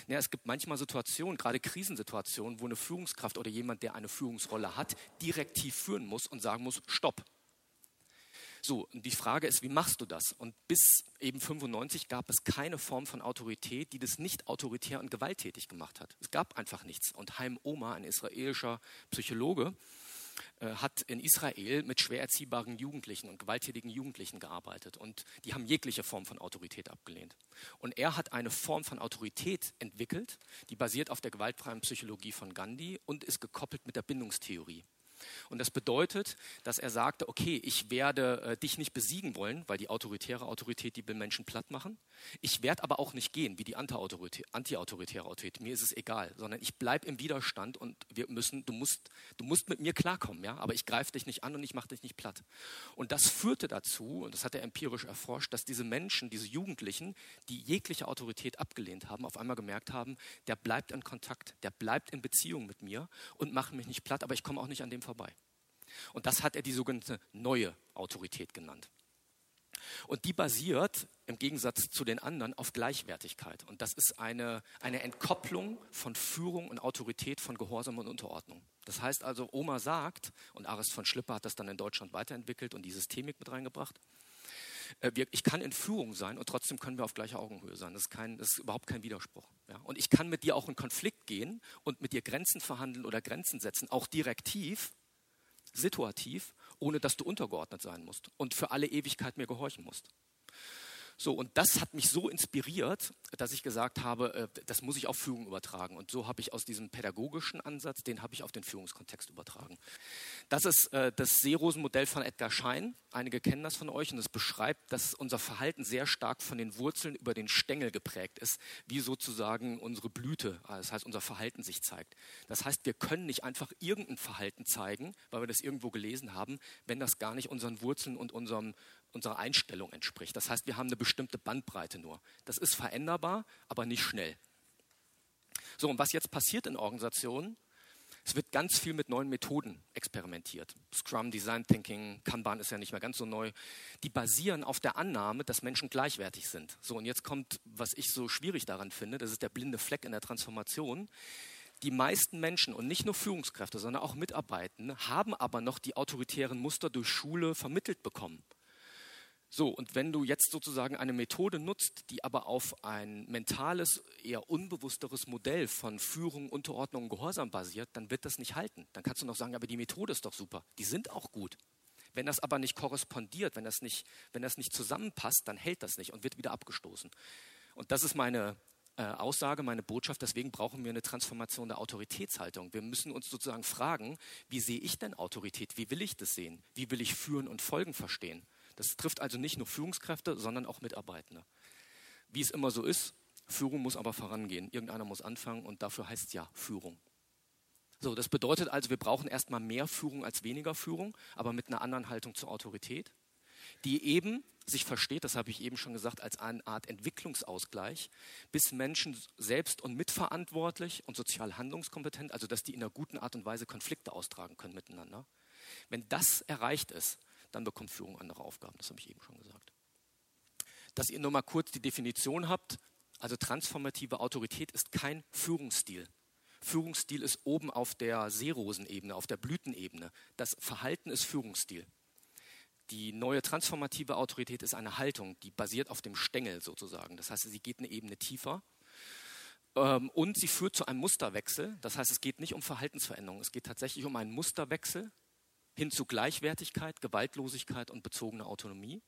Ja, es gibt manchmal Situationen, gerade Krisensituationen, wo eine Führungskraft oder jemand, der eine Führungsrolle hat, direktiv führen muss und sagen muss, stopp. So, und die Frage ist, wie machst du das? Und bis eben 95 gab es keine Form von Autorität, die das nicht autoritär und gewalttätig gemacht hat. Es gab einfach nichts. Und Haim Oma, ein israelischer Psychologe, hat in Israel mit schwer erziehbaren Jugendlichen und gewalttätigen Jugendlichen gearbeitet und die haben jegliche Form von Autorität abgelehnt. Und er hat eine Form von Autorität entwickelt, die basiert auf der gewaltfreien Psychologie von Gandhi und ist gekoppelt mit der Bindungstheorie. Und das bedeutet, dass er sagte, okay, ich werde äh, dich nicht besiegen wollen, weil die autoritäre Autorität, die Menschen platt machen. Ich werde aber auch nicht gehen, wie die antiautoritäre Autorität. Mir ist es egal, sondern ich bleibe im Widerstand und wir müssen, du musst, du musst mit mir klarkommen, ja, aber ich greife dich nicht an und ich mache dich nicht platt. Und das führte dazu, und das hat er empirisch erforscht, dass diese Menschen, diese Jugendlichen, die jegliche Autorität abgelehnt haben, auf einmal gemerkt haben, der bleibt in Kontakt, der bleibt in Beziehung mit mir und macht mich nicht platt, aber ich komme auch nicht an dem vorbei. Und das hat er die sogenannte neue Autorität genannt. Und die basiert im Gegensatz zu den anderen auf Gleichwertigkeit. Und das ist eine, eine Entkopplung von Führung und Autorität von Gehorsam und Unterordnung. Das heißt also, Oma sagt, und Aris von Schlipper hat das dann in Deutschland weiterentwickelt und die Systemik mit reingebracht, äh, ich kann in Führung sein und trotzdem können wir auf gleicher Augenhöhe sein. Das ist, kein, das ist überhaupt kein Widerspruch. Ja? Und ich kann mit dir auch in Konflikt gehen und mit dir Grenzen verhandeln oder Grenzen setzen, auch direktiv situativ, ohne dass du untergeordnet sein musst und für alle Ewigkeit mir gehorchen musst. So, und das hat mich so inspiriert, dass ich gesagt habe, äh, das muss ich auf Führung übertragen. Und so habe ich aus diesem pädagogischen Ansatz, den habe ich auf den Führungskontext übertragen. Das ist äh, das Seerosen-Modell von Edgar Schein. Einige kennen das von euch und es beschreibt, dass unser Verhalten sehr stark von den Wurzeln über den Stängel geprägt ist, wie sozusagen unsere Blüte, äh, das heißt unser Verhalten sich zeigt. Das heißt, wir können nicht einfach irgendein Verhalten zeigen, weil wir das irgendwo gelesen haben, wenn das gar nicht unseren Wurzeln und unserem unserer Einstellung entspricht. Das heißt, wir haben eine bestimmte Bandbreite nur. Das ist veränderbar, aber nicht schnell. So, und was jetzt passiert in Organisationen? Es wird ganz viel mit neuen Methoden experimentiert. Scrum, Design Thinking, Kanban ist ja nicht mehr ganz so neu. Die basieren auf der Annahme, dass Menschen gleichwertig sind. So, und jetzt kommt, was ich so schwierig daran finde, das ist der blinde Fleck in der Transformation. Die meisten Menschen und nicht nur Führungskräfte, sondern auch Mitarbeitende haben aber noch die autoritären Muster durch Schule vermittelt bekommen. So, und wenn du jetzt sozusagen eine Methode nutzt, die aber auf ein mentales, eher unbewussteres Modell von Führung, Unterordnung und Gehorsam basiert, dann wird das nicht halten. Dann kannst du noch sagen, aber die Methode ist doch super. Die sind auch gut. Wenn das aber nicht korrespondiert, wenn das nicht, wenn das nicht zusammenpasst, dann hält das nicht und wird wieder abgestoßen. Und das ist meine äh, Aussage, meine Botschaft. Deswegen brauchen wir eine Transformation der Autoritätshaltung. Wir müssen uns sozusagen fragen, wie sehe ich denn Autorität? Wie will ich das sehen? Wie will ich Führen und Folgen verstehen? Das trifft also nicht nur Führungskräfte, sondern auch Mitarbeitende. Wie es immer so ist, Führung muss aber vorangehen. Irgendeiner muss anfangen und dafür heißt ja Führung. So, das bedeutet also, wir brauchen erstmal mehr Führung als weniger Führung, aber mit einer anderen Haltung zur Autorität, die eben sich versteht, das habe ich eben schon gesagt, als eine Art Entwicklungsausgleich, bis Menschen selbst und mitverantwortlich und sozial handlungskompetent, also dass die in einer guten Art und Weise Konflikte austragen können miteinander. Wenn das erreicht ist, dann bekommt Führung andere Aufgaben. Das habe ich eben schon gesagt. Dass ihr nur mal kurz die Definition habt. Also transformative Autorität ist kein Führungsstil. Führungsstil ist oben auf der Seerosenebene, auf der Blütenebene. Das Verhalten ist Führungsstil. Die neue transformative Autorität ist eine Haltung, die basiert auf dem Stängel sozusagen. Das heißt, sie geht eine Ebene tiefer Ähm, und sie führt zu einem Musterwechsel. Das heißt, es geht nicht um Verhaltensveränderung, es geht tatsächlich um einen Musterwechsel hin zu Gleichwertigkeit, Gewaltlosigkeit und bezogene Autonomie.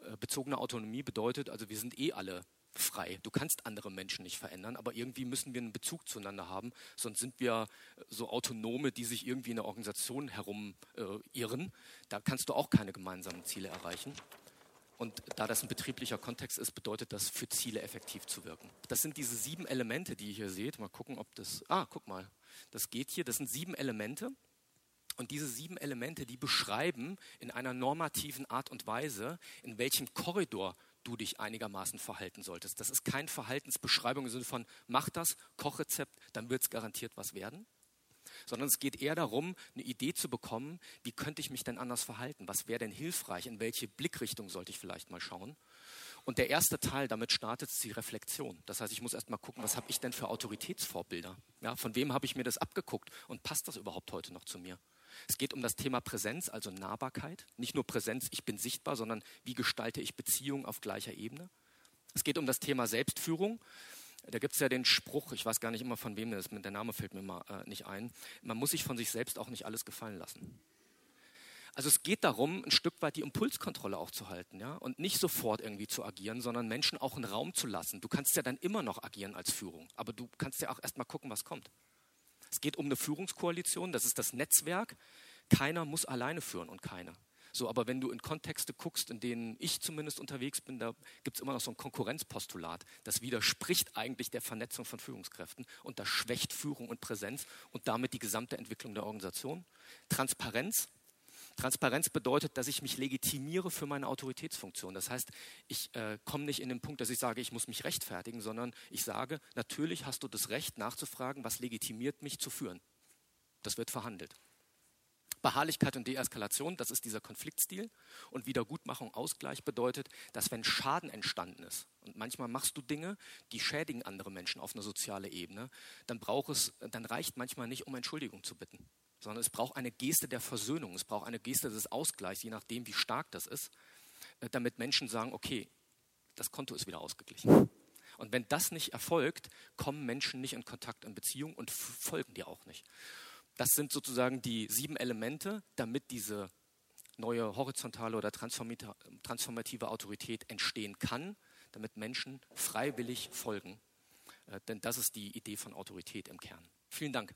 Äh, bezogene Autonomie bedeutet, also wir sind eh alle frei. Du kannst andere Menschen nicht verändern, aber irgendwie müssen wir einen Bezug zueinander haben, sonst sind wir so Autonome, die sich irgendwie in der Organisation herumirren. Äh, da kannst du auch keine gemeinsamen Ziele erreichen. Und da das ein betrieblicher Kontext ist, bedeutet das, für Ziele effektiv zu wirken. Das sind diese sieben Elemente, die ihr hier seht. Mal gucken, ob das. Ah, guck mal. Das geht hier. Das sind sieben Elemente. Und diese sieben Elemente, die beschreiben in einer normativen Art und Weise, in welchem Korridor du dich einigermaßen verhalten solltest. Das ist keine Verhaltensbeschreibung im Sinne von, mach das, Kochrezept, dann wird es garantiert was werden. Sondern es geht eher darum, eine Idee zu bekommen, wie könnte ich mich denn anders verhalten? Was wäre denn hilfreich? In welche Blickrichtung sollte ich vielleicht mal schauen? Und der erste Teil, damit startet die Reflexion. Das heißt, ich muss erst mal gucken, was habe ich denn für Autoritätsvorbilder? Ja, von wem habe ich mir das abgeguckt? Und passt das überhaupt heute noch zu mir? Es geht um das Thema Präsenz, also Nahbarkeit. Nicht nur Präsenz, ich bin sichtbar, sondern wie gestalte ich Beziehungen auf gleicher Ebene. Es geht um das Thema Selbstführung. Da gibt es ja den Spruch, ich weiß gar nicht immer von wem das ist, der Name fällt mir mal äh, nicht ein. Man muss sich von sich selbst auch nicht alles gefallen lassen. Also es geht darum, ein Stück weit die Impulskontrolle auch zu halten, ja, und nicht sofort irgendwie zu agieren, sondern Menschen auch einen Raum zu lassen. Du kannst ja dann immer noch agieren als Führung, aber du kannst ja auch erstmal gucken, was kommt. Es geht um eine Führungskoalition, das ist das Netzwerk. Keiner muss alleine führen und keiner. So, aber wenn du in Kontexte guckst, in denen ich zumindest unterwegs bin, da gibt es immer noch so ein Konkurrenzpostulat. Das widerspricht eigentlich der Vernetzung von Führungskräften und das schwächt Führung und Präsenz und damit die gesamte Entwicklung der Organisation. Transparenz, Transparenz bedeutet, dass ich mich legitimiere für meine Autoritätsfunktion. Das heißt, ich äh, komme nicht in den Punkt, dass ich sage, ich muss mich rechtfertigen, sondern ich sage, natürlich hast du das Recht nachzufragen, was legitimiert mich zu führen. Das wird verhandelt. Beharrlichkeit und Deeskalation, das ist dieser Konfliktstil. Und Wiedergutmachung, Ausgleich bedeutet, dass wenn Schaden entstanden ist, und manchmal machst du Dinge, die schädigen andere Menschen auf einer sozialen Ebene, dann braucht es, dann reicht manchmal nicht, um Entschuldigung zu bitten sondern es braucht eine Geste der Versöhnung, es braucht eine Geste des Ausgleichs, je nachdem, wie stark das ist, äh, damit Menschen sagen, okay, das Konto ist wieder ausgeglichen. Und wenn das nicht erfolgt, kommen Menschen nicht in Kontakt in Beziehung und folgen dir auch nicht. Das sind sozusagen die sieben Elemente, damit diese neue horizontale oder transformative Autorität entstehen kann, damit Menschen freiwillig folgen. Äh, denn das ist die Idee von Autorität im Kern. Vielen Dank.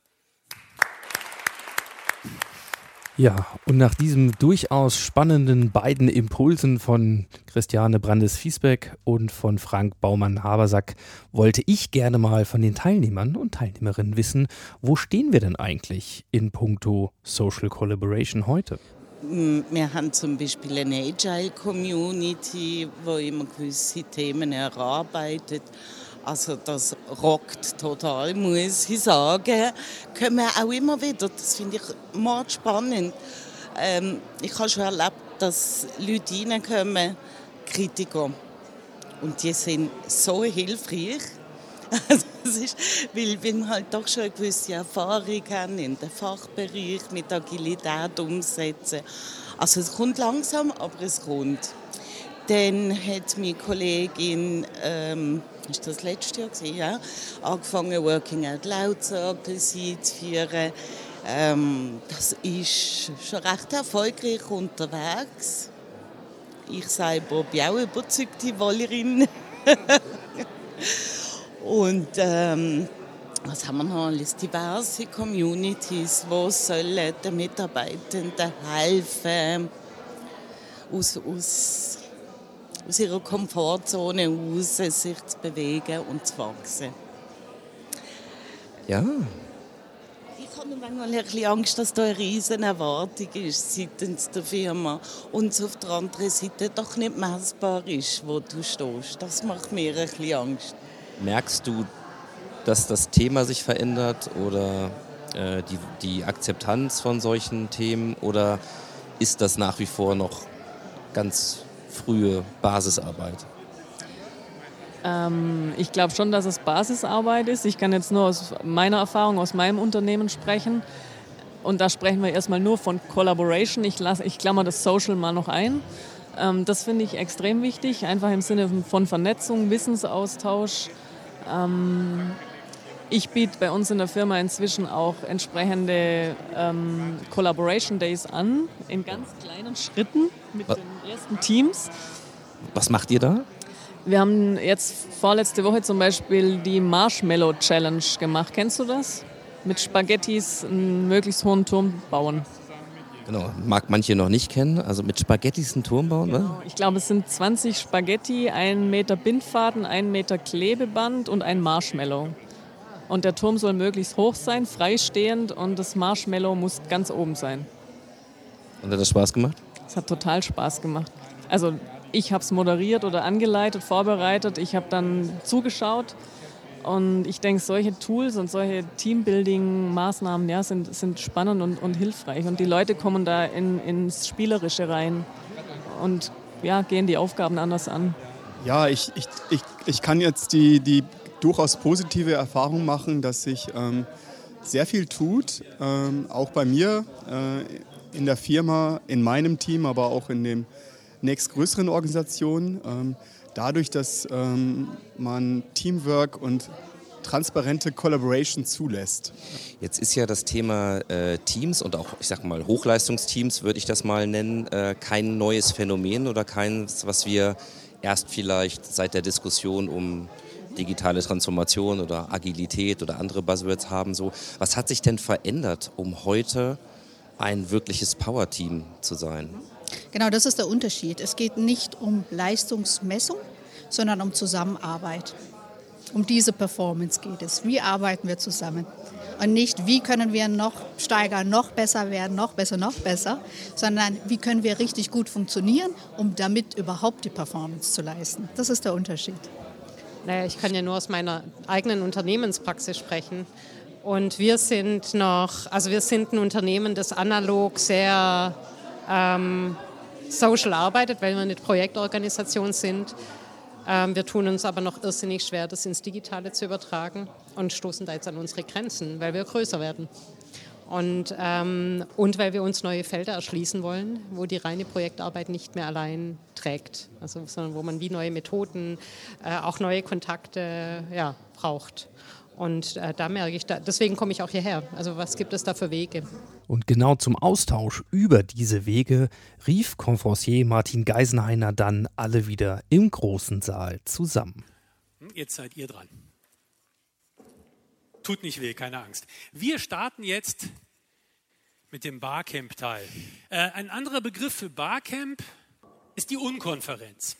Ja, und nach diesem durchaus spannenden beiden Impulsen von Christiane Brandes-Fiesbeck und von Frank Baumann-Habersack wollte ich gerne mal von den Teilnehmern und Teilnehmerinnen wissen, wo stehen wir denn eigentlich in puncto Social Collaboration heute? Wir haben zum Beispiel eine Agile Community, wo immer gewisse Themen erarbeitet. Also das rockt total, muss ich sagen. Können wir auch immer wieder, das finde ich mal spannend. Ähm, ich habe schon erlebt, dass Leute reinkommen, Kritiker. Und die sind so hilfreich. das ist, weil wir halt doch schon eine gewisse Erfahrung haben in dem Fachbereich mit Agilität umsetzen. Also es kommt langsam, aber es kommt. Dann hat meine Kollegin ähm, ist das letzte Jahr gewesen, ja, angefangen Working Out Loud zu organisieren. Ähm, das ist schon recht erfolgreich unterwegs. Ich selber bin auch überzeugte Wallerin. Und ähm, was haben wir noch alles? Diverse Communities, die sollen den Mitarbeitenden helfen, aus, aus aus ihrer Komfortzone raus, sich zu bewegen und zu wachsen. Ja. Ich habe manchmal ein bisschen Angst, dass da eine riesen Erwartung ist seitens der Firma und es auf der anderen Seite doch nicht messbar ist, wo du stehst. Das macht mir ein bisschen Angst. Merkst du, dass das Thema sich verändert oder äh, die, die Akzeptanz von solchen Themen oder ist das nach wie vor noch ganz frühe Basisarbeit? Ähm, ich glaube schon, dass es Basisarbeit ist. Ich kann jetzt nur aus meiner Erfahrung, aus meinem Unternehmen sprechen. Und da sprechen wir erstmal nur von Collaboration. Ich, lasse, ich klammer das Social mal noch ein. Ähm, das finde ich extrem wichtig, einfach im Sinne von Vernetzung, Wissensaustausch. Ähm, ich biete bei uns in der Firma inzwischen auch entsprechende ähm, Collaboration Days an, in ganz kleinen Schritten mit Was? den ersten Teams. Was macht ihr da? Wir haben jetzt vorletzte Woche zum Beispiel die Marshmallow Challenge gemacht. Kennst du das? Mit Spaghettis einen möglichst hohen Turm bauen. Genau, mag manche noch nicht kennen. Also mit Spaghettis einen Turm bauen, ne? Ich glaube, es sind 20 Spaghetti, ein Meter Bindfaden, ein Meter Klebeband und ein Marshmallow. Und der Turm soll möglichst hoch sein, freistehend und das Marshmallow muss ganz oben sein. Und hat das Spaß gemacht? Hat total Spaß gemacht. Also ich habe es moderiert oder angeleitet, vorbereitet. Ich habe dann zugeschaut. Und ich denke, solche Tools und solche Teambuilding-Maßnahmen ja, sind, sind spannend und, und hilfreich. Und die Leute kommen da in, ins Spielerische rein und ja, gehen die Aufgaben anders an. Ja, ich, ich, ich, ich kann jetzt die, die durchaus positive Erfahrung machen, dass sich ähm, sehr viel tut, ähm, auch bei mir äh, in der Firma, in meinem Team, aber auch in den nächstgrößeren Organisationen. Ähm, dadurch, dass ähm, man Teamwork und transparente Collaboration zulässt. Jetzt ist ja das Thema äh, Teams und auch, ich sag mal, Hochleistungsteams, würde ich das mal nennen, äh, kein neues Phänomen oder keins, was wir erst vielleicht seit der Diskussion um digitale Transformation oder Agilität oder andere Buzzwords haben. So, was hat sich denn verändert, um heute ein wirkliches Power-Team zu sein? Genau, das ist der Unterschied. Es geht nicht um Leistungsmessung, sondern um Zusammenarbeit. Um diese Performance geht es. Wie arbeiten wir zusammen? Und nicht, wie können wir noch steigern, noch besser werden, noch besser, noch besser, sondern wie können wir richtig gut funktionieren, um damit überhaupt die Performance zu leisten. Das ist der Unterschied. Naja, ich kann ja nur aus meiner eigenen Unternehmenspraxis sprechen. Und wir sind noch, also wir sind ein Unternehmen, das analog sehr ähm, social arbeitet, weil wir eine Projektorganisation sind. Ähm, wir tun uns aber noch irrsinnig schwer, das ins Digitale zu übertragen und stoßen da jetzt an unsere Grenzen, weil wir größer werden. Und, ähm, und weil wir uns neue Felder erschließen wollen, wo die reine Projektarbeit nicht mehr allein trägt, also, sondern wo man wie neue Methoden, äh, auch neue Kontakte ja, braucht. Und äh, da merke ich, da, deswegen komme ich auch hierher. Also was gibt es da für Wege? Und genau zum Austausch über diese Wege rief Conferencier Martin Geisenheiner dann alle wieder im großen Saal zusammen. Hm, Jetzt seid ihr dran. Tut nicht weh, keine Angst. Wir starten jetzt mit dem Barcamp-Teil. Äh, ein anderer Begriff für Barcamp ist die Unkonferenz.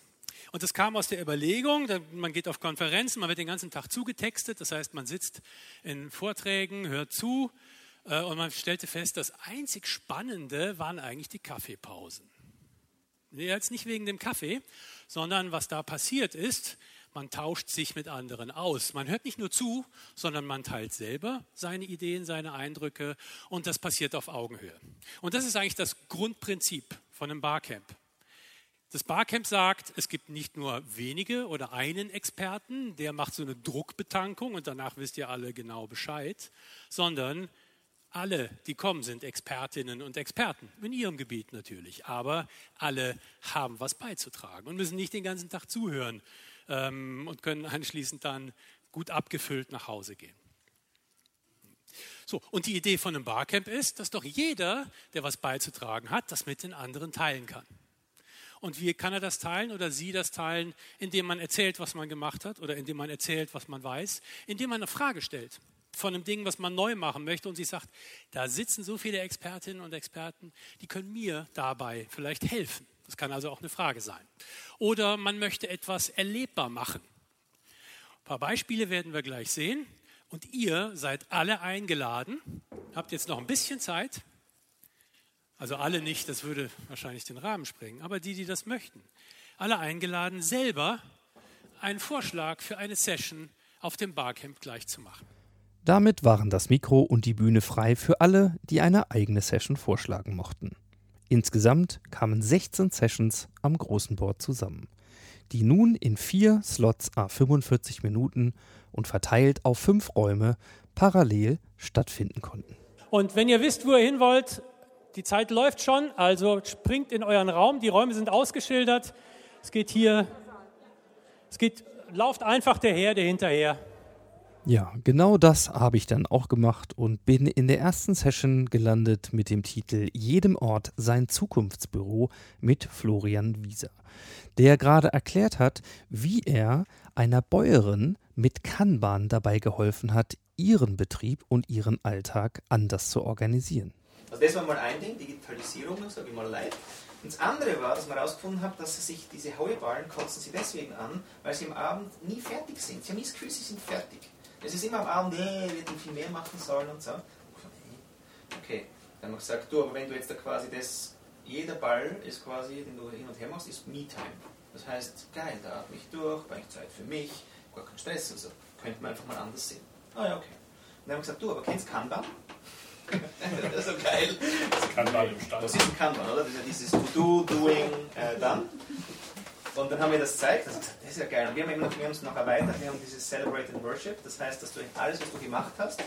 Und das kam aus der Überlegung, man geht auf Konferenzen, man wird den ganzen Tag zugetextet, das heißt, man sitzt in Vorträgen, hört zu äh, und man stellte fest, das einzig Spannende waren eigentlich die Kaffeepausen. Jetzt nicht wegen dem Kaffee, sondern was da passiert ist, man tauscht sich mit anderen aus. Man hört nicht nur zu, sondern man teilt selber seine Ideen, seine Eindrücke und das passiert auf Augenhöhe. Und das ist eigentlich das Grundprinzip von einem Barcamp. Das Barcamp sagt, es gibt nicht nur wenige oder einen Experten, der macht so eine Druckbetankung und danach wisst ihr alle genau Bescheid, sondern alle, die kommen, sind Expertinnen und Experten, in ihrem Gebiet natürlich, aber alle haben was beizutragen und müssen nicht den ganzen Tag zuhören ähm, und können anschließend dann gut abgefüllt nach Hause gehen. So, und die Idee von einem Barcamp ist, dass doch jeder, der was beizutragen hat, das mit den anderen teilen kann. Und wie kann er das teilen oder sie das teilen, indem man erzählt, was man gemacht hat oder indem man erzählt, was man weiß, indem man eine Frage stellt von einem Ding, was man neu machen möchte und sich sagt, da sitzen so viele Expertinnen und Experten, die können mir dabei vielleicht helfen. Das kann also auch eine Frage sein. Oder man möchte etwas erlebbar machen. Ein paar Beispiele werden wir gleich sehen. Und ihr seid alle eingeladen, habt jetzt noch ein bisschen Zeit, also alle nicht, das würde wahrscheinlich den Rahmen sprengen, aber die, die das möchten, alle eingeladen, selber einen Vorschlag für eine Session auf dem Barcamp gleich zu machen. Damit waren das Mikro und die Bühne frei für alle, die eine eigene Session vorschlagen mochten. Insgesamt kamen 16 Sessions am großen Board zusammen, die nun in vier Slots a 45 Minuten und verteilt auf fünf Räume parallel stattfinden konnten. Und wenn ihr wisst, wo ihr hin wollt, die Zeit läuft schon, also springt in euren Raum. Die Räume sind ausgeschildert. Es geht hier, es geht, lauft einfach der Herde hinterher. Ja, genau das habe ich dann auch gemacht und bin in der ersten Session gelandet mit dem Titel Jedem Ort sein Zukunftsbüro mit Florian Wieser, der gerade erklärt hat, wie er einer Bäuerin mit Kanban dabei geholfen hat, ihren Betrieb und ihren Alltag anders zu organisieren. Also das war mal ein Ding, Digitalisierung, sage ich mal leid. Und das andere war, dass man herausgefunden hat, dass sich diese Heuballen kotzen sie deswegen an, weil sie am Abend nie fertig sind. Sie haben nie das Gefühl, sie sind fertig. Es ist immer am Abend, äh, wir hätten viel mehr machen sollen und so. Okay, dann haben wir gesagt, du, aber wenn du jetzt da quasi das, jeder Ball ist quasi, den du hin und her machst, ist Me-Time. Das heißt, geil, da atme ich durch, brauche ich Zeit für mich, gar kein Stress, also könnte man einfach mal anders sehen. Ah ja, okay. Und dann haben wir gesagt, du, aber kennst Kanban? Das ist so geil. Das Kanban im Stall. Das ist ein Kanban, oder? Das ist ja dieses To-Do, Doing, äh, Done. Und dann haben wir das gezeigt, also das ist ja geil. Und wir haben, eben noch, wir haben es noch erweitert, wir haben dieses Celebrate and Worship, das heißt, dass du in alles, was du gemacht hast,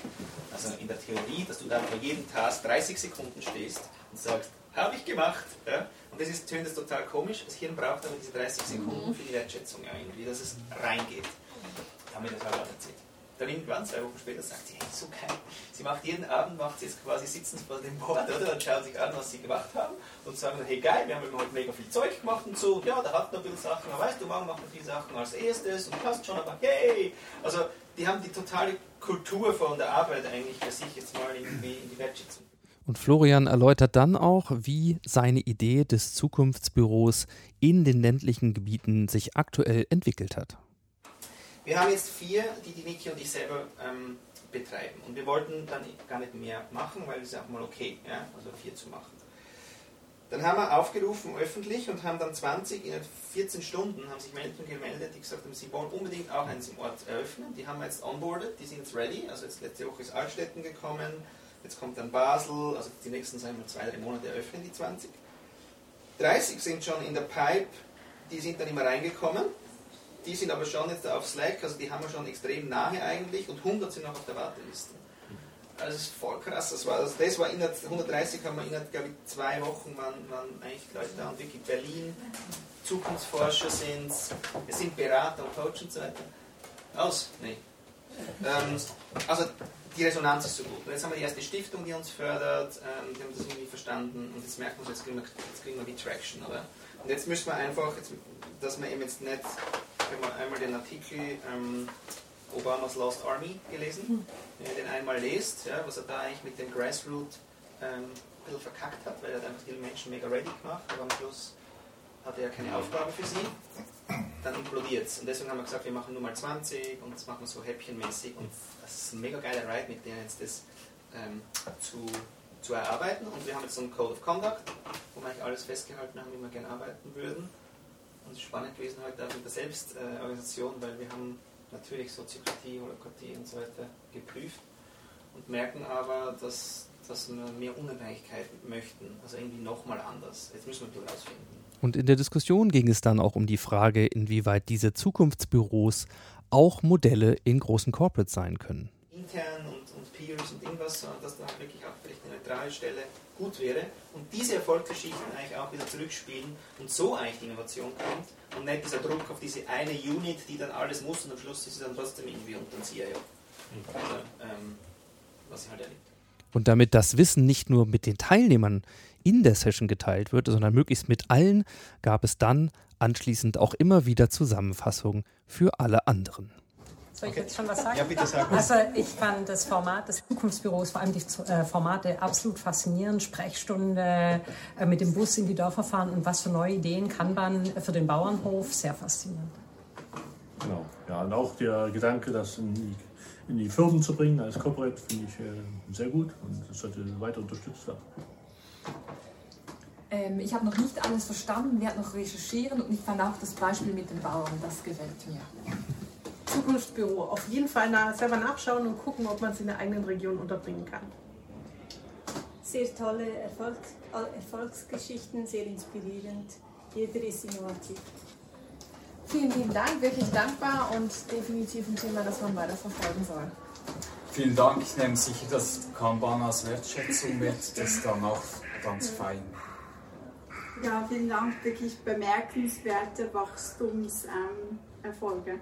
also in der Theorie, dass du dann vor jedem Task 30 Sekunden stehst und sagst, habe ich gemacht. Ja? Und das ist, tönt das total komisch, das Hirn braucht aber diese 30 Sekunden für die Wertschätzung irgendwie, dass es reingeht. Haben wir das halt auch erzählt. Dann irgendwann, zwei Wochen später, sagt sie, hey, so geil. Sie macht jeden Abend, macht sie jetzt quasi sitzend vor dem Board, oder? Und schaut sich an, was sie gemacht haben und sagen hey geil, wir haben heute mega viel Zeug gemacht und so. Ja, da hat noch ein bisschen Sachen, aber weißt du, morgen macht man viele Sachen als erstes und passt schon, aber yay! Also, die haben die totale Kultur von der Arbeit eigentlich für sich jetzt mal irgendwie in die Wertschätzung. Und Florian erläutert dann auch, wie seine Idee des Zukunftsbüros in den ländlichen Gebieten sich aktuell entwickelt hat. Wir haben jetzt vier, die die Niki und ich selber ähm, betreiben. Und wir wollten dann gar nicht mehr machen, weil es ist auch mal okay, ja, also vier zu machen. Dann haben wir aufgerufen öffentlich und haben dann 20 in 14 Stunden haben sich Menschen gemeldet, die gesagt haben, sie wollen unbedingt auch eins im Ort eröffnen. Die haben wir jetzt onboarded, die sind jetzt ready. Also jetzt letzte Woche ist Altstetten gekommen, jetzt kommt dann Basel, also die nächsten sagen wir zwei, drei Monate eröffnen die 20. 30 sind schon in der Pipe, die sind dann immer reingekommen. Die sind aber schon jetzt auf Slack, also die haben wir schon extrem nahe eigentlich und 100 sind noch auf der Warteliste. Also das ist voll krass. Das war, also das war innerhalb 130 haben wir innerhalb, glaube ich, zwei Wochen waren, waren eigentlich Leute da und wirklich Berlin, Zukunftsforscher sind es sind Berater und Coach und so weiter. Aus? Nee. Ähm, also die Resonanz ist so gut. Und jetzt haben wir die erste Stiftung, die uns fördert, ähm, die haben das irgendwie verstanden und jetzt merken wir, jetzt kriegen wir, jetzt kriegen wir die Traction. Oder? Und jetzt müssen wir einfach, jetzt, dass wir eben jetzt nicht, wenn man einmal den Artikel ähm, Obamas Lost Army gelesen, wenn ihr den einmal lest, ja, was er da eigentlich mit dem Grassroot ähm, ein bisschen verkackt hat, weil er hat einfach die Menschen mega ready gemacht, aber am Schluss hatte er keine Aufgabe für sie, dann implodiert es. Und deswegen haben wir gesagt, wir machen nur mal 20 und das machen wir so häppchenmäßig. Und das ist ein mega geiler Ride, mit denen jetzt das ähm, zu, zu erarbeiten. Und wir haben jetzt so einen Code of Conduct, wo wir eigentlich alles festgehalten haben, wie wir gerne arbeiten würden. Und es ist spannend gewesen heute auch mit der Selbstorganisation, weil wir haben natürlich Soziokratie, Holokratie und so weiter geprüft und merken aber, dass, dass wir mehr Unabhängigkeit möchten, also irgendwie nochmal anders. Jetzt müssen wir natürlich rausfinden. Und in der Diskussion ging es dann auch um die Frage, inwieweit diese Zukunftsbüros auch Modelle in großen Corporates sein können. Intern und, und Peers und irgendwas, dass da wirklich auch vielleicht eine neutrale Stelle gut wäre und diese Erfolgsgeschichten eigentlich auch wieder zurückspielen und so eigentlich die Innovation kommt und nicht dieser Druck auf diese eine Unit, die dann alles muss und am Schluss ist sie dann trotzdem irgendwie unter dem CIO. Also, ähm, was ich halt erlebt. Und damit das Wissen nicht nur mit den Teilnehmern in der Session geteilt wird, sondern möglichst mit allen, gab es dann anschließend auch immer wieder Zusammenfassungen für alle anderen. Soll ich jetzt schon was sagen? Ja, bitte sag. Also ich fand das Format des Zukunftsbüros, vor allem die äh, Formate absolut faszinierend. Sprechstunde, äh, mit dem Bus in die Dörfer fahren und was für neue Ideen kann man für den Bauernhof, sehr faszinierend. Genau, ja, und auch der Gedanke, das in die, in die Firmen zu bringen als Corporate, finde ich äh, sehr gut und das sollte weiter unterstützt werden. Ähm, ich habe noch nicht alles verstanden, werde noch recherchieren und ich fand auch das Beispiel mit den Bauern, das gefällt mir. Zukunftsbüro. Auf jeden Fall nach, selber nachschauen und gucken, ob man es in der eigenen Region unterbringen kann. Sehr tolle Erfolgs Erfolgsgeschichten, sehr inspirierend. Jeder ist innovativ. Vielen lieben Dank, wirklich dankbar und definitiv ein Thema, das man weiter verfolgen soll. Vielen Dank, ich nehme sicher das Kanban als Wertschätzung mit, das ist dann auch ganz fein. Ja, vielen Dank, wirklich bemerkenswerte Wachstumserfolge. Ähm,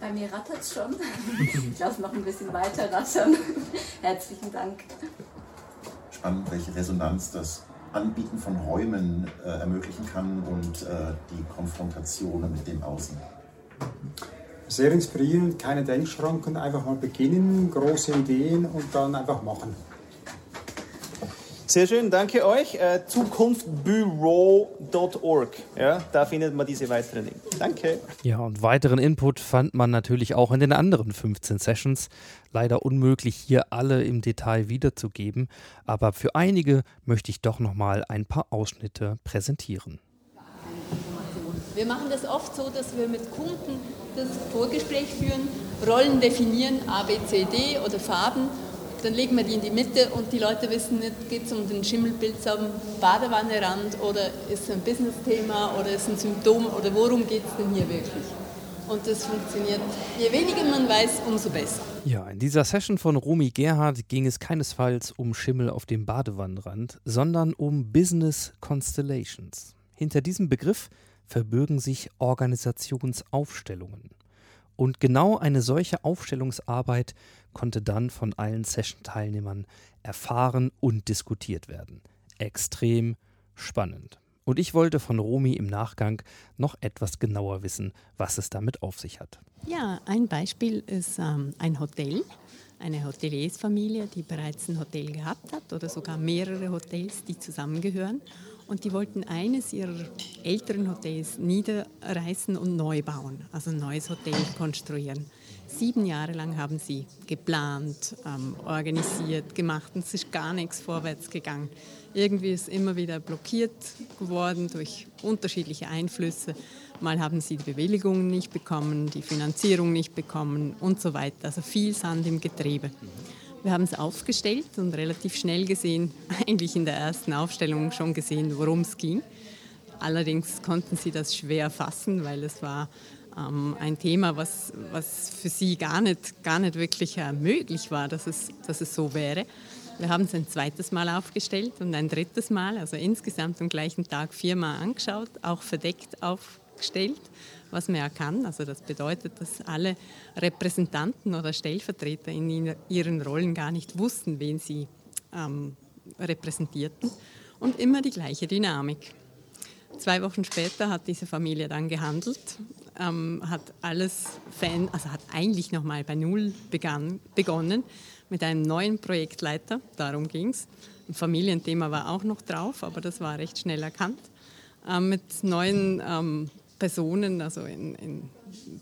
Bei mir rattert es schon. Ich lasse noch ein bisschen weiter rattern. Herzlichen Dank. Spannend, welche Resonanz das Anbieten von Räumen äh, ermöglichen kann und äh, die Konfrontationen mit dem Außen. Sehr inspirierend, keine Denkschranken, einfach mal beginnen, große Ideen und dann einfach machen. Sehr schön, danke euch. Äh, Zukunftbüro.org. Ja, da findet man diese weiteren Links. Danke. Ja, und weiteren Input fand man natürlich auch in den anderen 15 Sessions. Leider unmöglich, hier alle im Detail wiederzugeben, aber für einige möchte ich doch nochmal ein paar Ausschnitte präsentieren. Wir machen das oft so, dass wir mit Kunden das Vorgespräch führen, Rollen definieren, A, B, C, D oder Farben dann legen wir die in die Mitte und die Leute wissen nicht, geht es um den Schimmelpilz am Badewannenrand oder ist es ein Business-Thema oder ist es ein Symptom oder worum geht es denn hier wirklich? Und das funktioniert. Je weniger man weiß, umso besser. Ja, in dieser Session von Romy Gerhardt ging es keinesfalls um Schimmel auf dem Badewannenrand, sondern um Business Constellations. Hinter diesem Begriff verbürgen sich Organisationsaufstellungen. Und genau eine solche Aufstellungsarbeit konnte dann von allen Session-Teilnehmern erfahren und diskutiert werden. Extrem spannend. Und ich wollte von Romy im Nachgang noch etwas genauer wissen, was es damit auf sich hat. Ja, ein Beispiel ist ähm, ein Hotel, eine Hoteliersfamilie, die bereits ein Hotel gehabt hat oder sogar mehrere Hotels, die zusammengehören. Und die wollten eines ihrer älteren Hotels niederreißen und neu bauen, also ein neues Hotel konstruieren. Sieben Jahre lang haben sie geplant, ähm, organisiert, gemacht und es ist gar nichts vorwärts gegangen. Irgendwie ist immer wieder blockiert geworden durch unterschiedliche Einflüsse. Mal haben sie die Bewilligungen nicht bekommen, die Finanzierung nicht bekommen und so weiter. Also viel Sand im Getriebe. Wir haben es aufgestellt und relativ schnell gesehen, eigentlich in der ersten Aufstellung schon gesehen, worum es ging. Allerdings konnten sie das schwer fassen, weil es war ähm, ein Thema, was, was für sie gar nicht, gar nicht wirklich äh, möglich war, dass es, dass es so wäre. Wir haben es ein zweites Mal aufgestellt und ein drittes Mal, also insgesamt am gleichen Tag viermal angeschaut, auch verdeckt aufgestellt was man ja kann. Also das bedeutet, dass alle Repräsentanten oder Stellvertreter in ihren Rollen gar nicht wussten, wen sie ähm, repräsentierten und immer die gleiche Dynamik. Zwei Wochen später hat diese Familie dann gehandelt, ähm, hat alles, also hat eigentlich nochmal bei Null begann, begonnen mit einem neuen Projektleiter, darum ging es. Ein Familienthema war auch noch drauf, aber das war recht schnell erkannt. Ähm, mit neuen ähm, Personen, also im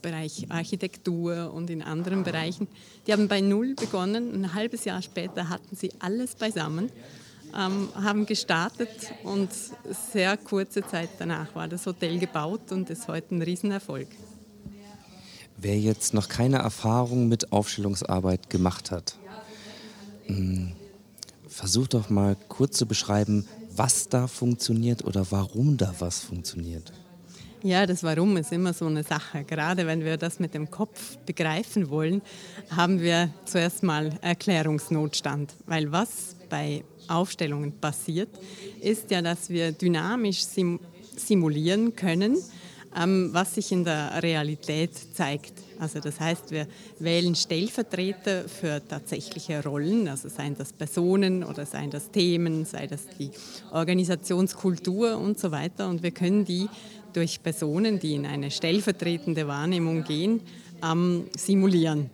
Bereich Architektur und in anderen Bereichen, die haben bei Null begonnen. Ein halbes Jahr später hatten sie alles beisammen, ähm, haben gestartet und sehr kurze Zeit danach war das Hotel gebaut und ist heute ein Riesenerfolg. Wer jetzt noch keine Erfahrung mit Aufstellungsarbeit gemacht hat, hm, versucht doch mal kurz zu beschreiben, was da funktioniert oder warum da was funktioniert. Ja, das Warum ist immer so eine Sache. Gerade wenn wir das mit dem Kopf begreifen wollen, haben wir zuerst mal Erklärungsnotstand. Weil was bei Aufstellungen passiert, ist ja, dass wir dynamisch sim simulieren können, ähm, was sich in der Realität zeigt. Also das heißt, wir wählen Stellvertreter für tatsächliche Rollen, also seien das Personen oder seien das Themen, sei das die Organisationskultur und so weiter. Und wir können die durch Personen, die in eine stellvertretende Wahrnehmung gehen, ähm, simulieren.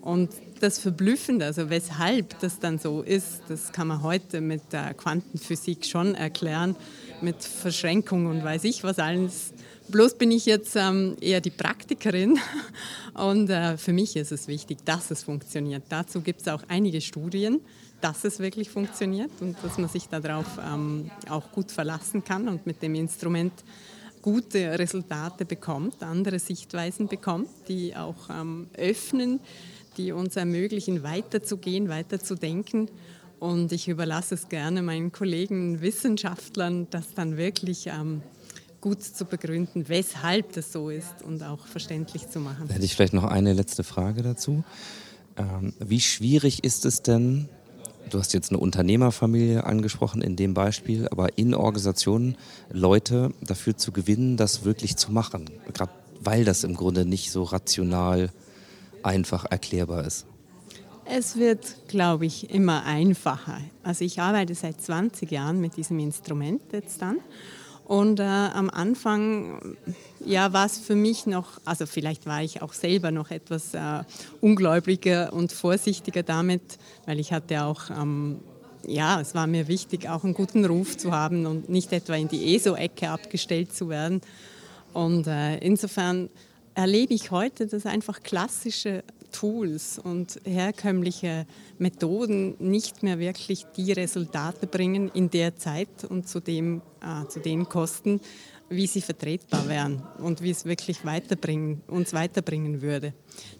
Und das Verblüffende, also weshalb das dann so ist, das kann man heute mit der Quantenphysik schon erklären, mit Verschränkung und weiß ich was alles. Bloß bin ich jetzt ähm, eher die Praktikerin und äh, für mich ist es wichtig, dass es funktioniert. Dazu gibt es auch einige Studien, dass es wirklich funktioniert und dass man sich darauf ähm, auch gut verlassen kann und mit dem Instrument gute Resultate bekommt, andere Sichtweisen bekommt, die auch ähm, öffnen, die uns ermöglichen, weiterzugehen, weiterzudenken. Und ich überlasse es gerne meinen Kollegen Wissenschaftlern, das dann wirklich ähm, gut zu begründen, weshalb das so ist und auch verständlich zu machen. Da hätte ich vielleicht noch eine letzte Frage dazu. Ähm, wie schwierig ist es denn, Du hast jetzt eine Unternehmerfamilie angesprochen in dem Beispiel, aber in Organisationen Leute dafür zu gewinnen, das wirklich zu machen. Gerade weil das im Grunde nicht so rational einfach erklärbar ist? Es wird, glaube ich, immer einfacher. Also ich arbeite seit 20 Jahren mit diesem Instrument jetzt dann. Und äh, am Anfang ja, war es für mich noch, also vielleicht war ich auch selber noch etwas äh, ungläubiger und vorsichtiger damit, weil ich hatte auch, ähm, ja, es war mir wichtig, auch einen guten Ruf zu haben und nicht etwa in die ESO-Ecke abgestellt zu werden. Und äh, insofern erlebe ich heute, dass einfach klassische Tools und herkömmliche Methoden nicht mehr wirklich die Resultate bringen in der Zeit und zu, dem, äh, zu den Kosten, wie sie vertretbar wären und wie es wirklich weiterbringen, uns weiterbringen würde.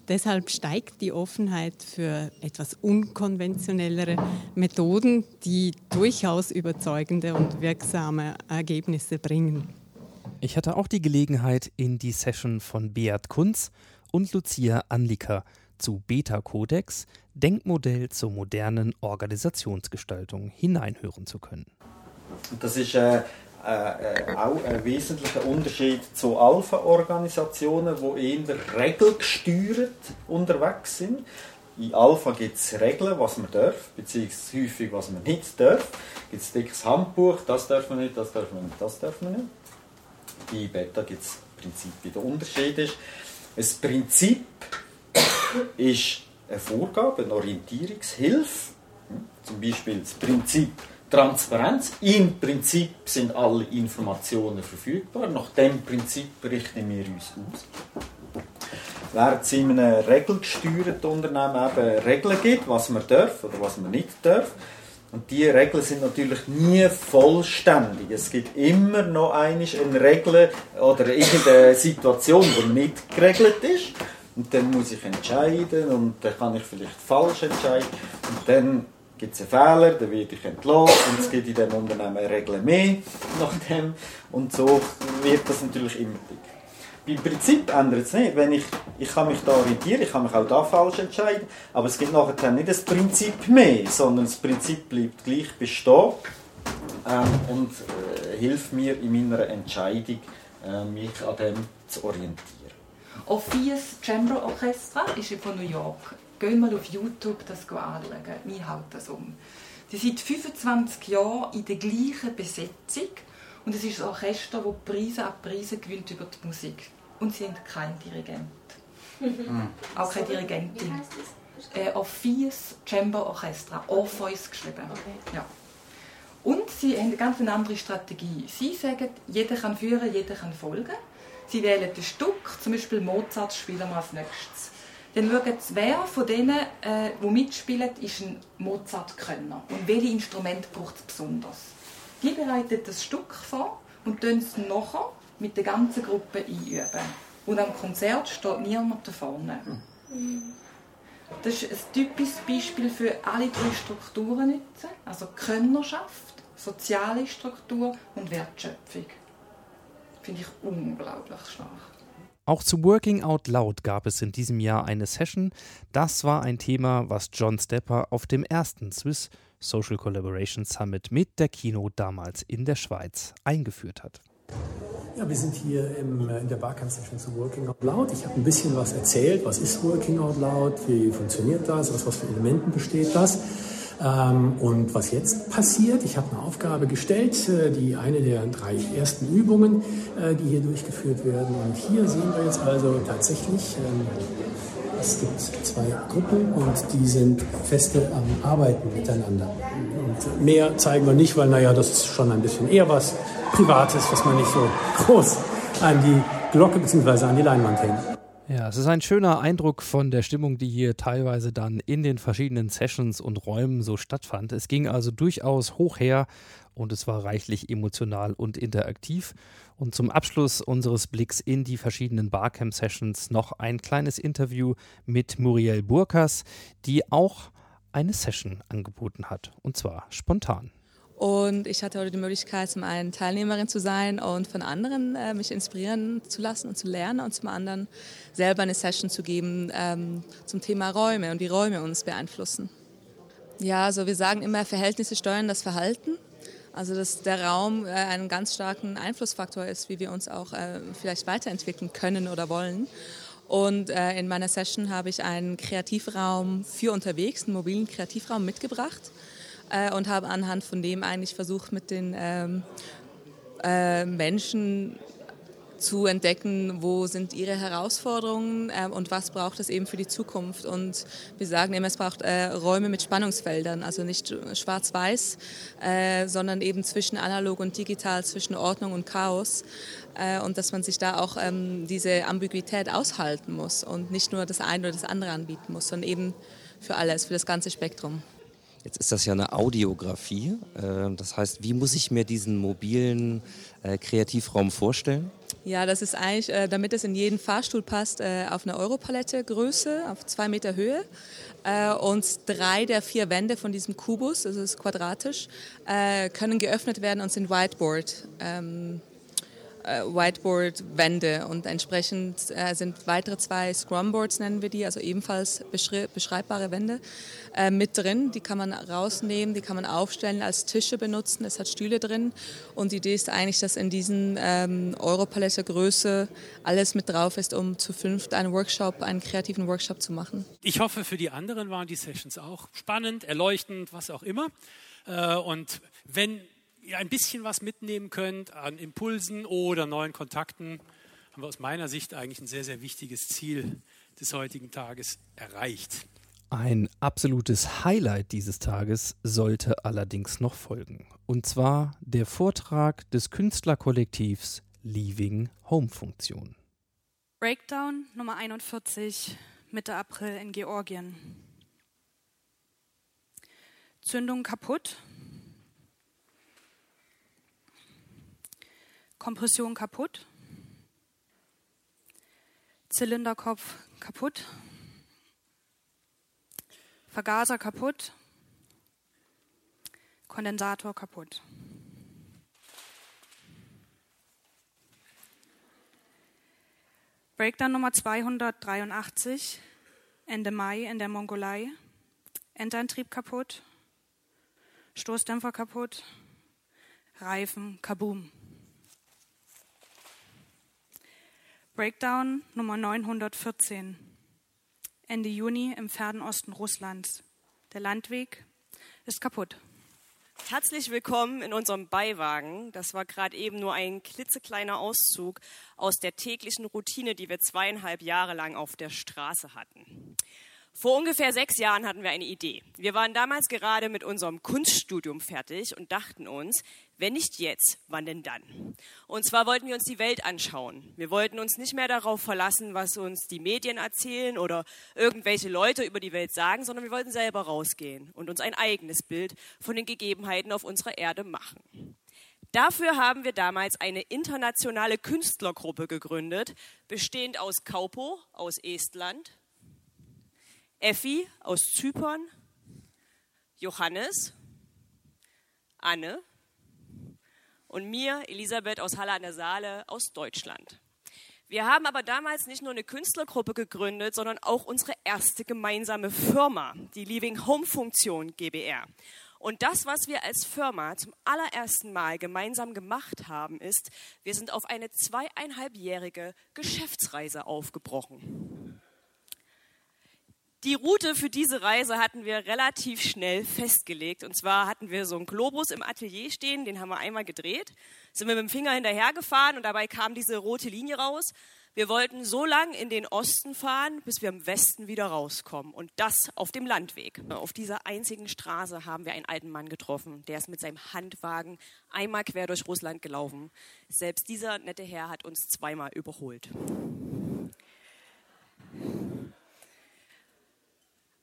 Deshalb steigt die Offenheit für etwas unkonventionellere Methoden, die durchaus überzeugende und wirksame Ergebnisse bringen. Ich hatte auch die Gelegenheit, in die Session von Beat Kunz und Lucia Anlika zu Beta Codex, Denkmodell zur modernen Organisationsgestaltung, hineinhören zu können. Das ist äh, äh, auch ein wesentlicher Unterschied zu Alpha-Organisationen, die eher regelgesteuert unterwegs sind. In Alpha gibt es Regeln, was man darf, beziehungsweise häufig, was man nicht darf. Gibt ein dickes Handbuch, das darf man nicht, das darf man nicht, das darf man nicht. Bei Beta gibt es Prinzip, der Unterschied ist. Ein Prinzip ist eine Vorgabe, eine Orientierungshilfe. Hm? Zum Beispiel das Prinzip Transparenz. Im Prinzip sind alle Informationen verfügbar. Nach dem Prinzip richten wir uns aus. Während es in einem regelgesteuerten Unternehmen eben Regeln gibt, was man darf oder was man nicht darf, und diese Regeln sind natürlich nie vollständig. Es gibt immer noch eine Regel oder irgendeine Situation, die nicht geregelt ist. Und dann muss ich entscheiden und dann kann ich vielleicht falsch entscheiden. Und dann gibt es einen Fehler, dann werde ich entlassen und es gibt in diesem Unternehmen Regeln mehr nach dem. Und so wird das natürlich immer dick. Beim Prinzip ändert es nicht. Wenn ich, ich kann mich da orientieren, ich kann mich auch da falsch entscheiden, aber es gibt nachher nicht das Prinzip mehr, sondern das Prinzip bleibt gleich bestehen ähm, und äh, hilft mir in meiner Entscheidung, äh, mich an dem zu orientieren. Orpheus Chamber Orchestra ist von New York. Gehen mal auf YouTube das anschauen. Mir haut das um. Sie sind 25 Jahre in der gleichen Besetzung und es ist ein Orchester, das Preise ab Preise gewinnt über die Musik. Und sie haben keinen Dirigent. Mhm. Auch keine Dirigentin. Äh, Orpheus Chamber Orchestra. Orpheus geschrieben. Okay. Ja. Und sie haben eine ganz andere Strategie. Sie sagen, jeder kann führen, jeder kann folgen. Sie wählen ein Stück, zum Beispiel Mozart spielen wir als nächstes. Dann schauen sie, wer von denen, äh, die mitspielen, ist ein Mozart-Könner und welche Instrumente braucht es besonders. Die bereiten das Stück vor und tun es nachher mit der ganzen Gruppe einüben. Und am Konzert steht niemand da vorne. Das ist ein typisches Beispiel für alle drei Strukturen. Also Könnerschaft, soziale Struktur und Wertschöpfung finde ich unglaublich stark. Auch zu Working Out Loud gab es in diesem Jahr eine Session. Das war ein Thema, was John Stepper auf dem ersten Swiss Social Collaboration Summit mit der Kino damals in der Schweiz eingeführt hat. Ja, wir sind hier im, in der Barcamp Session zu Working Out Loud. Ich habe ein bisschen was erzählt. Was ist Working Out Loud? Wie funktioniert das? Aus was für Elementen besteht das? Ähm, und was jetzt passiert, ich habe eine Aufgabe gestellt, äh, die eine der drei ersten Übungen, äh, die hier durchgeführt werden. Und hier sehen wir jetzt also tatsächlich, ähm, es gibt zwei Gruppen und die sind feste am Arbeiten miteinander. Und mehr zeigen wir nicht, weil naja, das ist schon ein bisschen eher was Privates, was man nicht so groß an die Glocke bzw. an die Leinwand hängt. Ja, es ist ein schöner Eindruck von der Stimmung, die hier teilweise dann in den verschiedenen Sessions und Räumen so stattfand. Es ging also durchaus hoch her und es war reichlich emotional und interaktiv. Und zum Abschluss unseres Blicks in die verschiedenen Barcamp-Sessions noch ein kleines Interview mit Muriel Burkas, die auch eine Session angeboten hat, und zwar spontan. Und ich hatte heute die Möglichkeit, zum einen Teilnehmerin zu sein und von anderen äh, mich inspirieren zu lassen und zu lernen und zum anderen selber eine Session zu geben ähm, zum Thema Räume und wie Räume uns beeinflussen. Ja, also wir sagen immer, Verhältnisse steuern das Verhalten. Also dass der Raum äh, einen ganz starken Einflussfaktor ist, wie wir uns auch äh, vielleicht weiterentwickeln können oder wollen. Und äh, in meiner Session habe ich einen Kreativraum für unterwegs, einen mobilen Kreativraum mitgebracht äh, und habe anhand von dem eigentlich versucht, mit den ähm, äh, Menschen zu entdecken, wo sind ihre Herausforderungen äh, und was braucht es eben für die Zukunft. Und wir sagen immer, es braucht äh, Räume mit Spannungsfeldern, also nicht schwarz-weiß, äh, sondern eben zwischen analog und digital, zwischen Ordnung und Chaos. Äh, und dass man sich da auch ähm, diese Ambiguität aushalten muss und nicht nur das eine oder das andere anbieten muss, sondern eben für alles, für das ganze Spektrum. Jetzt ist das ja eine Audiografie. Äh, das heißt, wie muss ich mir diesen mobilen äh, Kreativraum vorstellen? Ja, das ist eigentlich, äh, damit es in jeden Fahrstuhl passt, auf eine Europalette Größe, auf zwei Meter Höhe. Und drei der vier Wände von diesem Kubus, das ist quadratisch, können geöffnet werden und sind Whiteboard. Äh, Whiteboard-Wände und entsprechend äh, sind weitere zwei Scrumboards, nennen wir die, also ebenfalls beschreibbare Wände äh, mit drin. Die kann man rausnehmen, die kann man aufstellen, als Tische benutzen. Es hat Stühle drin und die Idee ist eigentlich, dass in diesen ähm, Europalette Größe alles mit drauf ist, um zu fünft einen Workshop, einen kreativen Workshop zu machen. Ich hoffe, für die anderen waren die Sessions auch spannend, erleuchtend, was auch immer. Äh, und wenn ihr ein bisschen was mitnehmen könnt an Impulsen oder neuen Kontakten, haben wir aus meiner Sicht eigentlich ein sehr, sehr wichtiges Ziel des heutigen Tages erreicht. Ein absolutes Highlight dieses Tages sollte allerdings noch folgen. Und zwar der Vortrag des Künstlerkollektivs Leaving Home Funktion. Breakdown Nummer 41, Mitte April in Georgien. Zündung kaputt, Kompression kaputt, Zylinderkopf kaputt, Vergaser kaputt, Kondensator kaputt. Breakdown Nummer 283, Ende Mai in der Mongolei. Endantrieb kaputt, Stoßdämpfer kaputt, Reifen kaboom. Breakdown Nummer 914. Ende Juni im Fernosten Russlands. Der Landweg ist kaputt. Herzlich willkommen in unserem Beiwagen. Das war gerade eben nur ein klitzekleiner Auszug aus der täglichen Routine, die wir zweieinhalb Jahre lang auf der Straße hatten. Vor ungefähr sechs Jahren hatten wir eine Idee. Wir waren damals gerade mit unserem Kunststudium fertig und dachten uns, wenn nicht jetzt, wann denn dann? Und zwar wollten wir uns die Welt anschauen. Wir wollten uns nicht mehr darauf verlassen, was uns die Medien erzählen oder irgendwelche Leute über die Welt sagen, sondern wir wollten selber rausgehen und uns ein eigenes Bild von den Gegebenheiten auf unserer Erde machen. Dafür haben wir damals eine internationale Künstlergruppe gegründet, bestehend aus Kaupo aus Estland, Effi aus Zypern, Johannes, Anne und mir, Elisabeth aus Halle an der Saale aus Deutschland. Wir haben aber damals nicht nur eine Künstlergruppe gegründet, sondern auch unsere erste gemeinsame Firma, die Living Home Funktion GBR. Und das, was wir als Firma zum allerersten Mal gemeinsam gemacht haben, ist, wir sind auf eine zweieinhalbjährige Geschäftsreise aufgebrochen. Die Route für diese Reise hatten wir relativ schnell festgelegt. Und zwar hatten wir so einen Globus im Atelier stehen, den haben wir einmal gedreht, sind wir mit dem Finger hinterhergefahren und dabei kam diese rote Linie raus. Wir wollten so lang in den Osten fahren, bis wir im Westen wieder rauskommen. Und das auf dem Landweg. Auf dieser einzigen Straße haben wir einen alten Mann getroffen. Der ist mit seinem Handwagen einmal quer durch Russland gelaufen. Selbst dieser nette Herr hat uns zweimal überholt.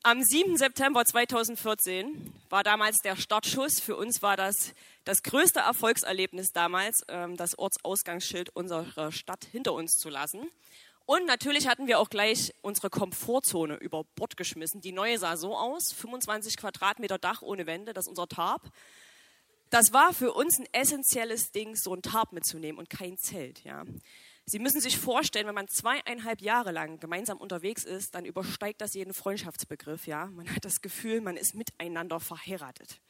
Am 7. September 2014 war damals der Startschuss. Für uns war das das größte Erfolgserlebnis damals, ähm, das Ortsausgangsschild unserer Stadt hinter uns zu lassen. Und natürlich hatten wir auch gleich unsere Komfortzone über Bord geschmissen. Die neue sah so aus, 25 Quadratmeter Dach ohne Wände, das ist unser Tarp. Das war für uns ein essentielles Ding, so ein Tarp mitzunehmen und kein Zelt. Ja. Sie müssen sich vorstellen, wenn man zweieinhalb Jahre lang gemeinsam unterwegs ist, dann übersteigt das jeden Freundschaftsbegriff. Ja? Man hat das Gefühl, man ist miteinander verheiratet.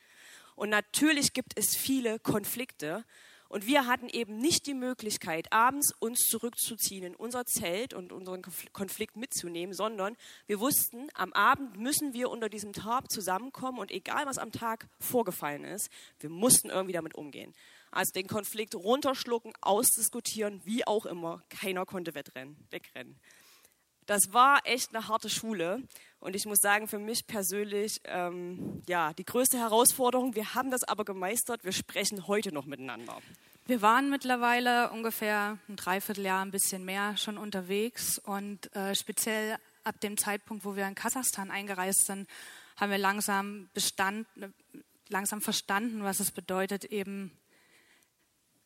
Und natürlich gibt es viele Konflikte. Und wir hatten eben nicht die Möglichkeit, abends uns zurückzuziehen in unser Zelt und unseren Konflikt mitzunehmen, sondern wir wussten, am Abend müssen wir unter diesem Tarp zusammenkommen und egal was am Tag vorgefallen ist, wir mussten irgendwie damit umgehen. Also den Konflikt runterschlucken, ausdiskutieren, wie auch immer. Keiner konnte wegrennen. Das war echt eine harte Schule. Und ich muss sagen, für mich persönlich, ähm, ja, die größte Herausforderung. Wir haben das aber gemeistert. Wir sprechen heute noch miteinander. Wir waren mittlerweile ungefähr ein Dreivierteljahr, ein bisschen mehr schon unterwegs. Und äh, speziell ab dem Zeitpunkt, wo wir in Kasachstan eingereist sind, haben wir langsam, bestand, langsam verstanden, was es bedeutet, eben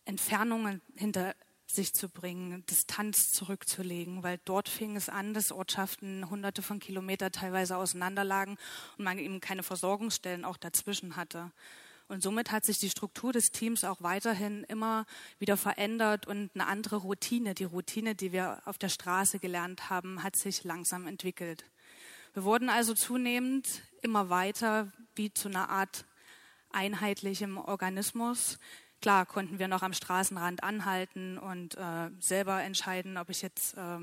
Entfernungen hinter sich zu bringen, Distanz zurückzulegen, weil dort fing es an, dass Ortschaften hunderte von Kilometern teilweise auseinanderlagen und man eben keine Versorgungsstellen auch dazwischen hatte. Und somit hat sich die Struktur des Teams auch weiterhin immer wieder verändert und eine andere Routine, die Routine, die wir auf der Straße gelernt haben, hat sich langsam entwickelt. Wir wurden also zunehmend immer weiter wie zu einer Art einheitlichem Organismus, Klar konnten wir noch am Straßenrand anhalten und äh, selber entscheiden, ob ich jetzt äh,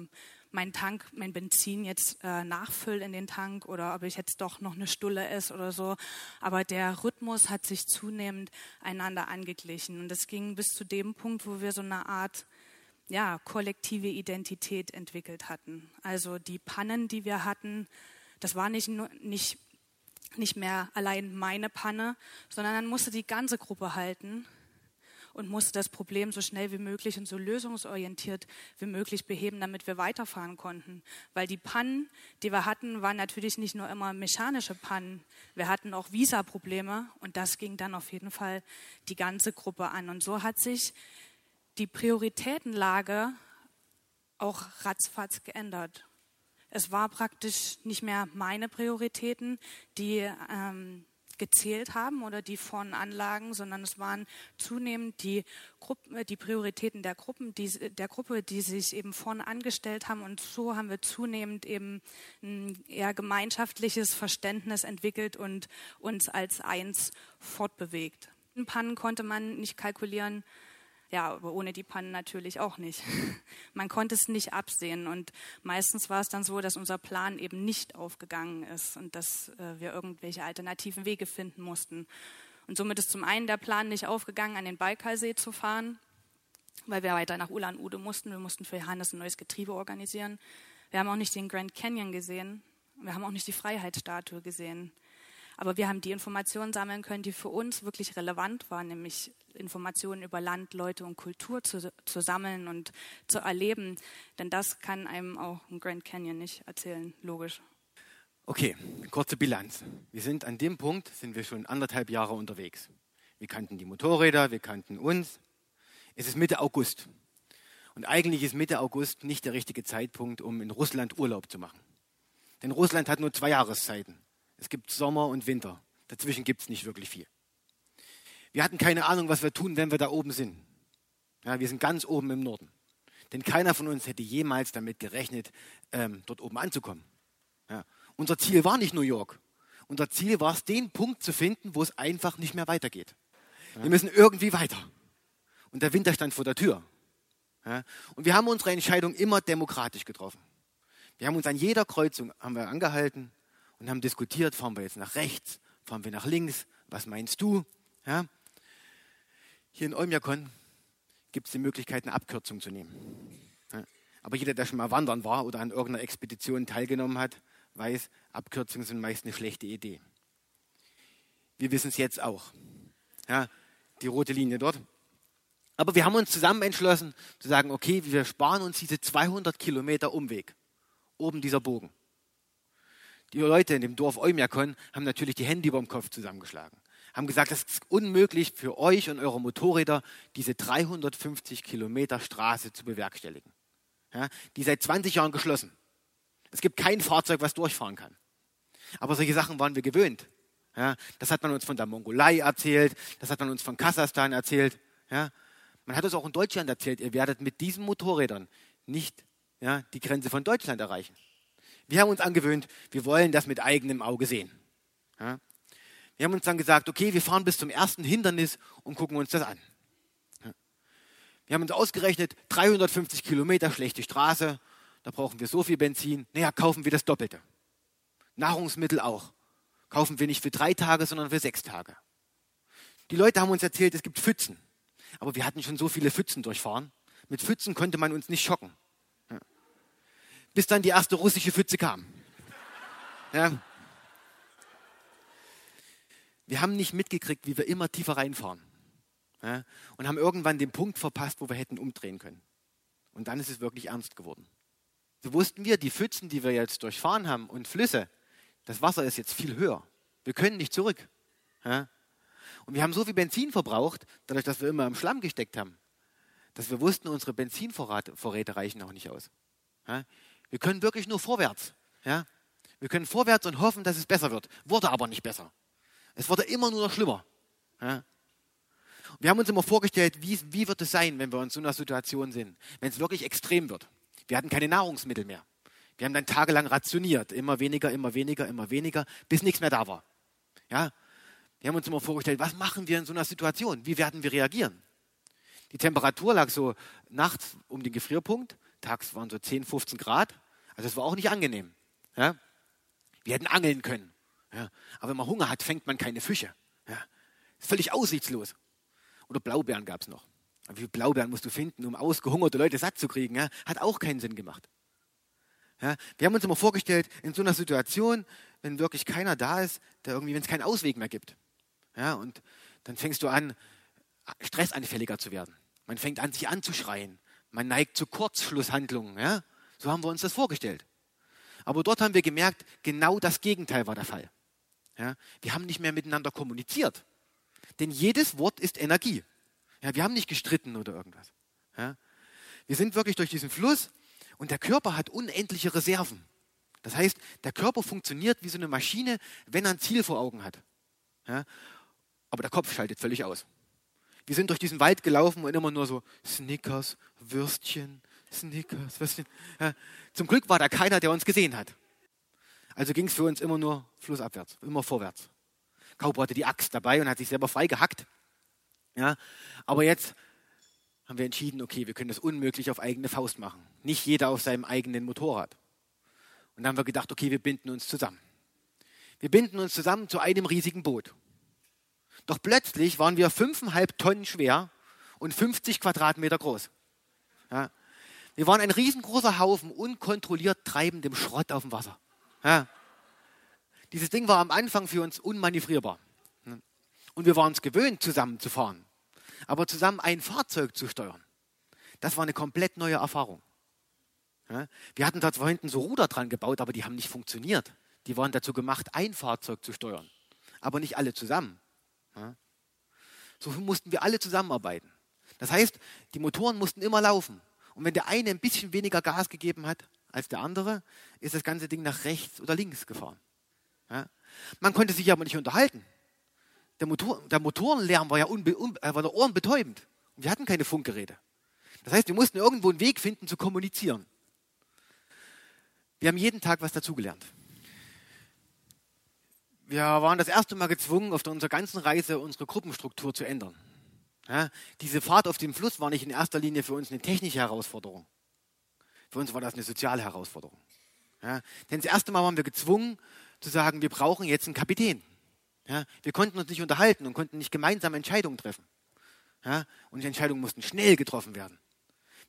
meinen Tank, mein Benzin jetzt äh, nachfülle in den Tank oder ob ich jetzt doch noch eine Stulle esse oder so. Aber der Rhythmus hat sich zunehmend einander angeglichen. Und es ging bis zu dem Punkt, wo wir so eine Art ja, kollektive Identität entwickelt hatten. Also die Pannen, die wir hatten, das war nicht, nicht, nicht mehr allein meine Panne, sondern dann musste die ganze Gruppe halten und musste das Problem so schnell wie möglich und so lösungsorientiert wie möglich beheben, damit wir weiterfahren konnten. Weil die Pannen, die wir hatten, waren natürlich nicht nur immer mechanische Pannen. Wir hatten auch Visa-Probleme und das ging dann auf jeden Fall die ganze Gruppe an. Und so hat sich die Prioritätenlage auch ratzfatz geändert. Es war praktisch nicht mehr meine Prioritäten, die ähm, gezählt haben oder die von Anlagen, sondern es waren zunehmend die, Gruppen, äh, die Prioritäten der Gruppen, die, der Gruppe, die sich eben vorne angestellt haben. Und so haben wir zunehmend eben ein eher gemeinschaftliches Verständnis entwickelt und uns als eins fortbewegt. In Pannen konnte man nicht kalkulieren, ja, aber ohne die Pannen natürlich auch nicht. Man konnte es nicht absehen und meistens war es dann so, dass unser Plan eben nicht aufgegangen ist und dass äh, wir irgendwelche alternativen Wege finden mussten. Und somit ist zum einen der Plan nicht aufgegangen, an den Baikalsee zu fahren, weil wir weiter nach Ulan-Ude mussten. Wir mussten für Johannes ein neues Getriebe organisieren. Wir haben auch nicht den Grand Canyon gesehen. Wir haben auch nicht die Freiheitsstatue gesehen. Aber wir haben die Informationen sammeln können, die für uns wirklich relevant waren, nämlich Informationen über Land, Leute und Kultur zu, zu sammeln und zu erleben. Denn das kann einem auch ein Grand Canyon nicht erzählen, logisch. Okay, kurze Bilanz. Wir sind an dem Punkt, sind wir schon anderthalb Jahre unterwegs. Wir kannten die Motorräder, wir kannten uns. Es ist Mitte August. Und eigentlich ist Mitte August nicht der richtige Zeitpunkt, um in Russland Urlaub zu machen. Denn Russland hat nur zwei Jahreszeiten. Es gibt Sommer und Winter. Dazwischen gibt es nicht wirklich viel. Wir hatten keine Ahnung, was wir tun, wenn wir da oben sind. Ja, wir sind ganz oben im Norden. Denn keiner von uns hätte jemals damit gerechnet, ähm, dort oben anzukommen. Ja. Unser Ziel war nicht New York. Unser Ziel war es, den Punkt zu finden, wo es einfach nicht mehr weitergeht. Ja. Wir müssen irgendwie weiter. Und der Winter stand vor der Tür. Ja. Und wir haben unsere Entscheidung immer demokratisch getroffen. Wir haben uns an jeder Kreuzung haben wir angehalten und haben diskutiert, fahren wir jetzt nach rechts, fahren wir nach links, was meinst du? Ja? Hier in Olmjakon gibt es die Möglichkeit, eine Abkürzung zu nehmen. Ja? Aber jeder, der schon mal wandern war oder an irgendeiner Expedition teilgenommen hat, weiß, Abkürzungen sind meist eine schlechte Idee. Wir wissen es jetzt auch. Ja, die rote Linie dort. Aber wir haben uns zusammen entschlossen zu sagen, okay, wir sparen uns diese 200 Kilometer Umweg. Oben dieser Bogen. Die Leute in dem Dorf Eumjakon haben natürlich die Hände über dem Kopf zusammengeschlagen. Haben gesagt, es ist unmöglich für euch und eure Motorräder, diese 350 Kilometer Straße zu bewerkstelligen. Ja, die seit 20 Jahren geschlossen. Es gibt kein Fahrzeug, was durchfahren kann. Aber solche Sachen waren wir gewöhnt. Ja, das hat man uns von der Mongolei erzählt, das hat man uns von Kasachstan erzählt. Ja, man hat uns auch in Deutschland erzählt, ihr werdet mit diesen Motorrädern nicht ja, die Grenze von Deutschland erreichen. Wir haben uns angewöhnt, wir wollen das mit eigenem Auge sehen. Ja? Wir haben uns dann gesagt, okay, wir fahren bis zum ersten Hindernis und gucken uns das an. Wir haben uns ausgerechnet, 350 Kilometer schlechte Straße, da brauchen wir so viel Benzin, naja, kaufen wir das Doppelte. Nahrungsmittel auch. Kaufen wir nicht für drei Tage, sondern für sechs Tage. Die Leute haben uns erzählt, es gibt Pfützen. Aber wir hatten schon so viele Pfützen durchfahren. Mit Pfützen konnte man uns nicht schocken. Bis dann die erste russische Pfütze kam. Ja. Wir haben nicht mitgekriegt, wie wir immer tiefer reinfahren. Ja. Und haben irgendwann den Punkt verpasst, wo wir hätten umdrehen können. Und dann ist es wirklich ernst geworden. So wussten wir, die Pfützen, die wir jetzt durchfahren haben und Flüsse, das Wasser ist jetzt viel höher. Wir können nicht zurück. Ja? Und wir haben so viel Benzin verbraucht, dadurch, dass wir immer im Schlamm gesteckt haben, dass wir wussten, unsere Benzinvorräte reichen auch nicht aus. Ja? Wir können wirklich nur vorwärts. Ja? Wir können vorwärts und hoffen, dass es besser wird. Wurde aber nicht besser. Es wurde immer nur noch schlimmer. Ja? Wir haben uns immer vorgestellt, wie, wie wird es sein, wenn wir in so einer Situation sind, wenn es wirklich extrem wird. Wir hatten keine Nahrungsmittel mehr. Wir haben dann tagelang rationiert, immer weniger, immer weniger, immer weniger, bis nichts mehr da war. Ja? Wir haben uns immer vorgestellt, was machen wir in so einer Situation? Wie werden wir reagieren? Die Temperatur lag so nachts um den Gefrierpunkt, tags waren so 10, 15 Grad. Also es war auch nicht angenehm. Ja? Wir hätten angeln können. Ja? Aber wenn man Hunger hat, fängt man keine Fische. Ja? Ist völlig aussichtslos. Oder Blaubeeren gab es noch. Aber wie viele Blaubeeren musst du finden, um ausgehungerte Leute satt zu kriegen? Ja? Hat auch keinen Sinn gemacht. Ja, wir haben uns immer vorgestellt, in so einer Situation, wenn wirklich keiner da ist, der irgendwie, wenn es keinen Ausweg mehr gibt. Ja, und dann fängst du an, stressanfälliger zu werden. Man fängt an, sich anzuschreien. Man neigt zu Kurzschlusshandlungen. Ja? So haben wir uns das vorgestellt. Aber dort haben wir gemerkt, genau das Gegenteil war der Fall. Ja? Wir haben nicht mehr miteinander kommuniziert. Denn jedes Wort ist Energie. Ja, wir haben nicht gestritten oder irgendwas. Ja? Wir sind wirklich durch diesen Fluss und der Körper hat unendliche Reserven. Das heißt, der Körper funktioniert wie so eine Maschine, wenn er ein Ziel vor Augen hat. Ja? Aber der Kopf schaltet völlig aus. Wir sind durch diesen Wald gelaufen und immer nur so Snickers, Würstchen, Snickers, Würstchen. Ja? Zum Glück war da keiner, der uns gesehen hat. Also ging es für uns immer nur flussabwärts, immer vorwärts. Kaupo hatte die Axt dabei und hat sich selber frei gehackt. Ja? Aber jetzt haben wir entschieden, okay, wir können das unmöglich auf eigene Faust machen. Nicht jeder auf seinem eigenen Motorrad. Und dann haben wir gedacht, okay, wir binden uns zusammen. Wir binden uns zusammen zu einem riesigen Boot. Doch plötzlich waren wir fünfeinhalb Tonnen schwer und 50 Quadratmeter groß. Ja. Wir waren ein riesengroßer Haufen unkontrolliert treibendem Schrott auf dem Wasser. Ja. Dieses Ding war am Anfang für uns unmanövrierbar. Und wir waren es gewöhnt, zusammen zu fahren. Aber zusammen ein Fahrzeug zu steuern, das war eine komplett neue Erfahrung. Ja, wir hatten da zwar hinten so Ruder dran gebaut, aber die haben nicht funktioniert. Die waren dazu gemacht, ein Fahrzeug zu steuern, aber nicht alle zusammen. So mussten wir alle zusammenarbeiten. Das heißt, die Motoren mussten immer laufen. Und wenn der eine ein bisschen weniger Gas gegeben hat als der andere, ist das ganze Ding nach rechts oder links gefahren. Ja, man konnte sich aber nicht unterhalten. Der, Motor, der Motorenlärm war ja unbe, un, äh, war ohrenbetäubend. Und wir hatten keine Funkgeräte. Das heißt, wir mussten irgendwo einen Weg finden zu kommunizieren. Wir haben jeden Tag was dazugelernt. Wir waren das erste Mal gezwungen, auf unserer ganzen Reise unsere Gruppenstruktur zu ändern. Ja, diese Fahrt auf dem Fluss war nicht in erster Linie für uns eine technische Herausforderung. Für uns war das eine soziale Herausforderung. Ja, denn das erste Mal waren wir gezwungen zu sagen, wir brauchen jetzt einen Kapitän. Ja, wir konnten uns nicht unterhalten und konnten nicht gemeinsam Entscheidungen treffen. Ja, und die Entscheidungen mussten schnell getroffen werden.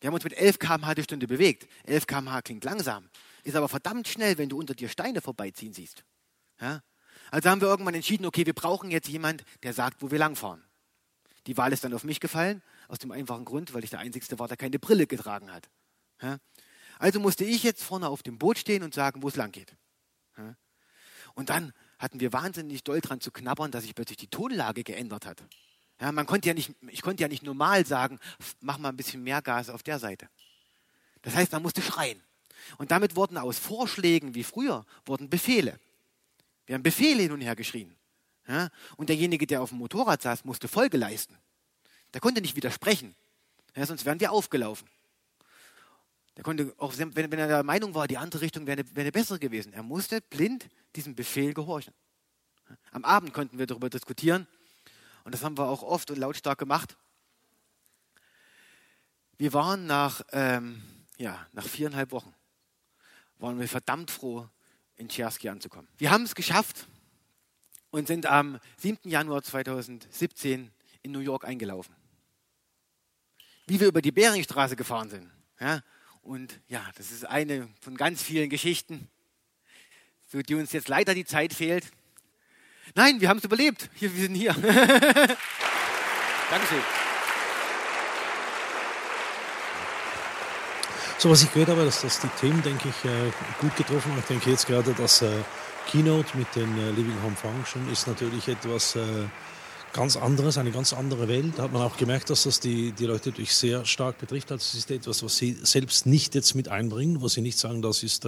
Wir haben uns mit 11 km/h die Stunde bewegt. 11 km/h klingt langsam, ist aber verdammt schnell, wenn du unter dir Steine vorbeiziehen siehst. Ja? Also haben wir irgendwann entschieden, okay, wir brauchen jetzt jemand, der sagt, wo wir langfahren. Die Wahl ist dann auf mich gefallen, aus dem einfachen Grund, weil ich der Einzige war, der keine Brille getragen hat. Also musste ich jetzt vorne auf dem Boot stehen und sagen, wo es lang geht. Und dann hatten wir wahnsinnig doll dran zu knabbern, dass sich plötzlich die Tonlage geändert hat. Ja, man konnte ja nicht, ich konnte ja nicht normal sagen, mach mal ein bisschen mehr Gas auf der Seite. Das heißt, man musste schreien. Und damit wurden aus Vorschlägen wie früher, wurden Befehle. Wir haben Befehle hin und her geschrien. Ja, und derjenige, der auf dem Motorrad saß, musste Folge leisten. Der konnte nicht widersprechen, ja, sonst wären wir aufgelaufen. Der konnte auch, wenn, wenn er der Meinung war, die andere Richtung wäre eine, wäre eine bessere gewesen. Er musste blind diesem Befehl gehorchen. Am Abend konnten wir darüber diskutieren und das haben wir auch oft und lautstark gemacht. Wir waren nach, ähm, ja, nach viereinhalb Wochen, waren wir verdammt froh, in Tscherski anzukommen. Wir haben es geschafft und sind am 7. Januar 2017 in New York eingelaufen. Wie wir über die Beringstraße gefahren sind. Ja? Und ja, das ist eine von ganz vielen Geschichten, für die uns jetzt leider die Zeit fehlt. Nein, wir haben es überlebt. Hier, wir sind hier. Dankeschön. So, was ich gehört habe, dass das die Themen, denke ich, äh, gut getroffen haben. Ich denke jetzt gerade, das äh, Keynote mit den äh, Living Home Function ist natürlich etwas ganz anderes, eine ganz andere Welt. Da hat man auch gemerkt, dass das die, die Leute natürlich sehr stark betrifft. Also es ist etwas, was sie selbst nicht jetzt mit einbringen, wo sie nicht sagen, das ist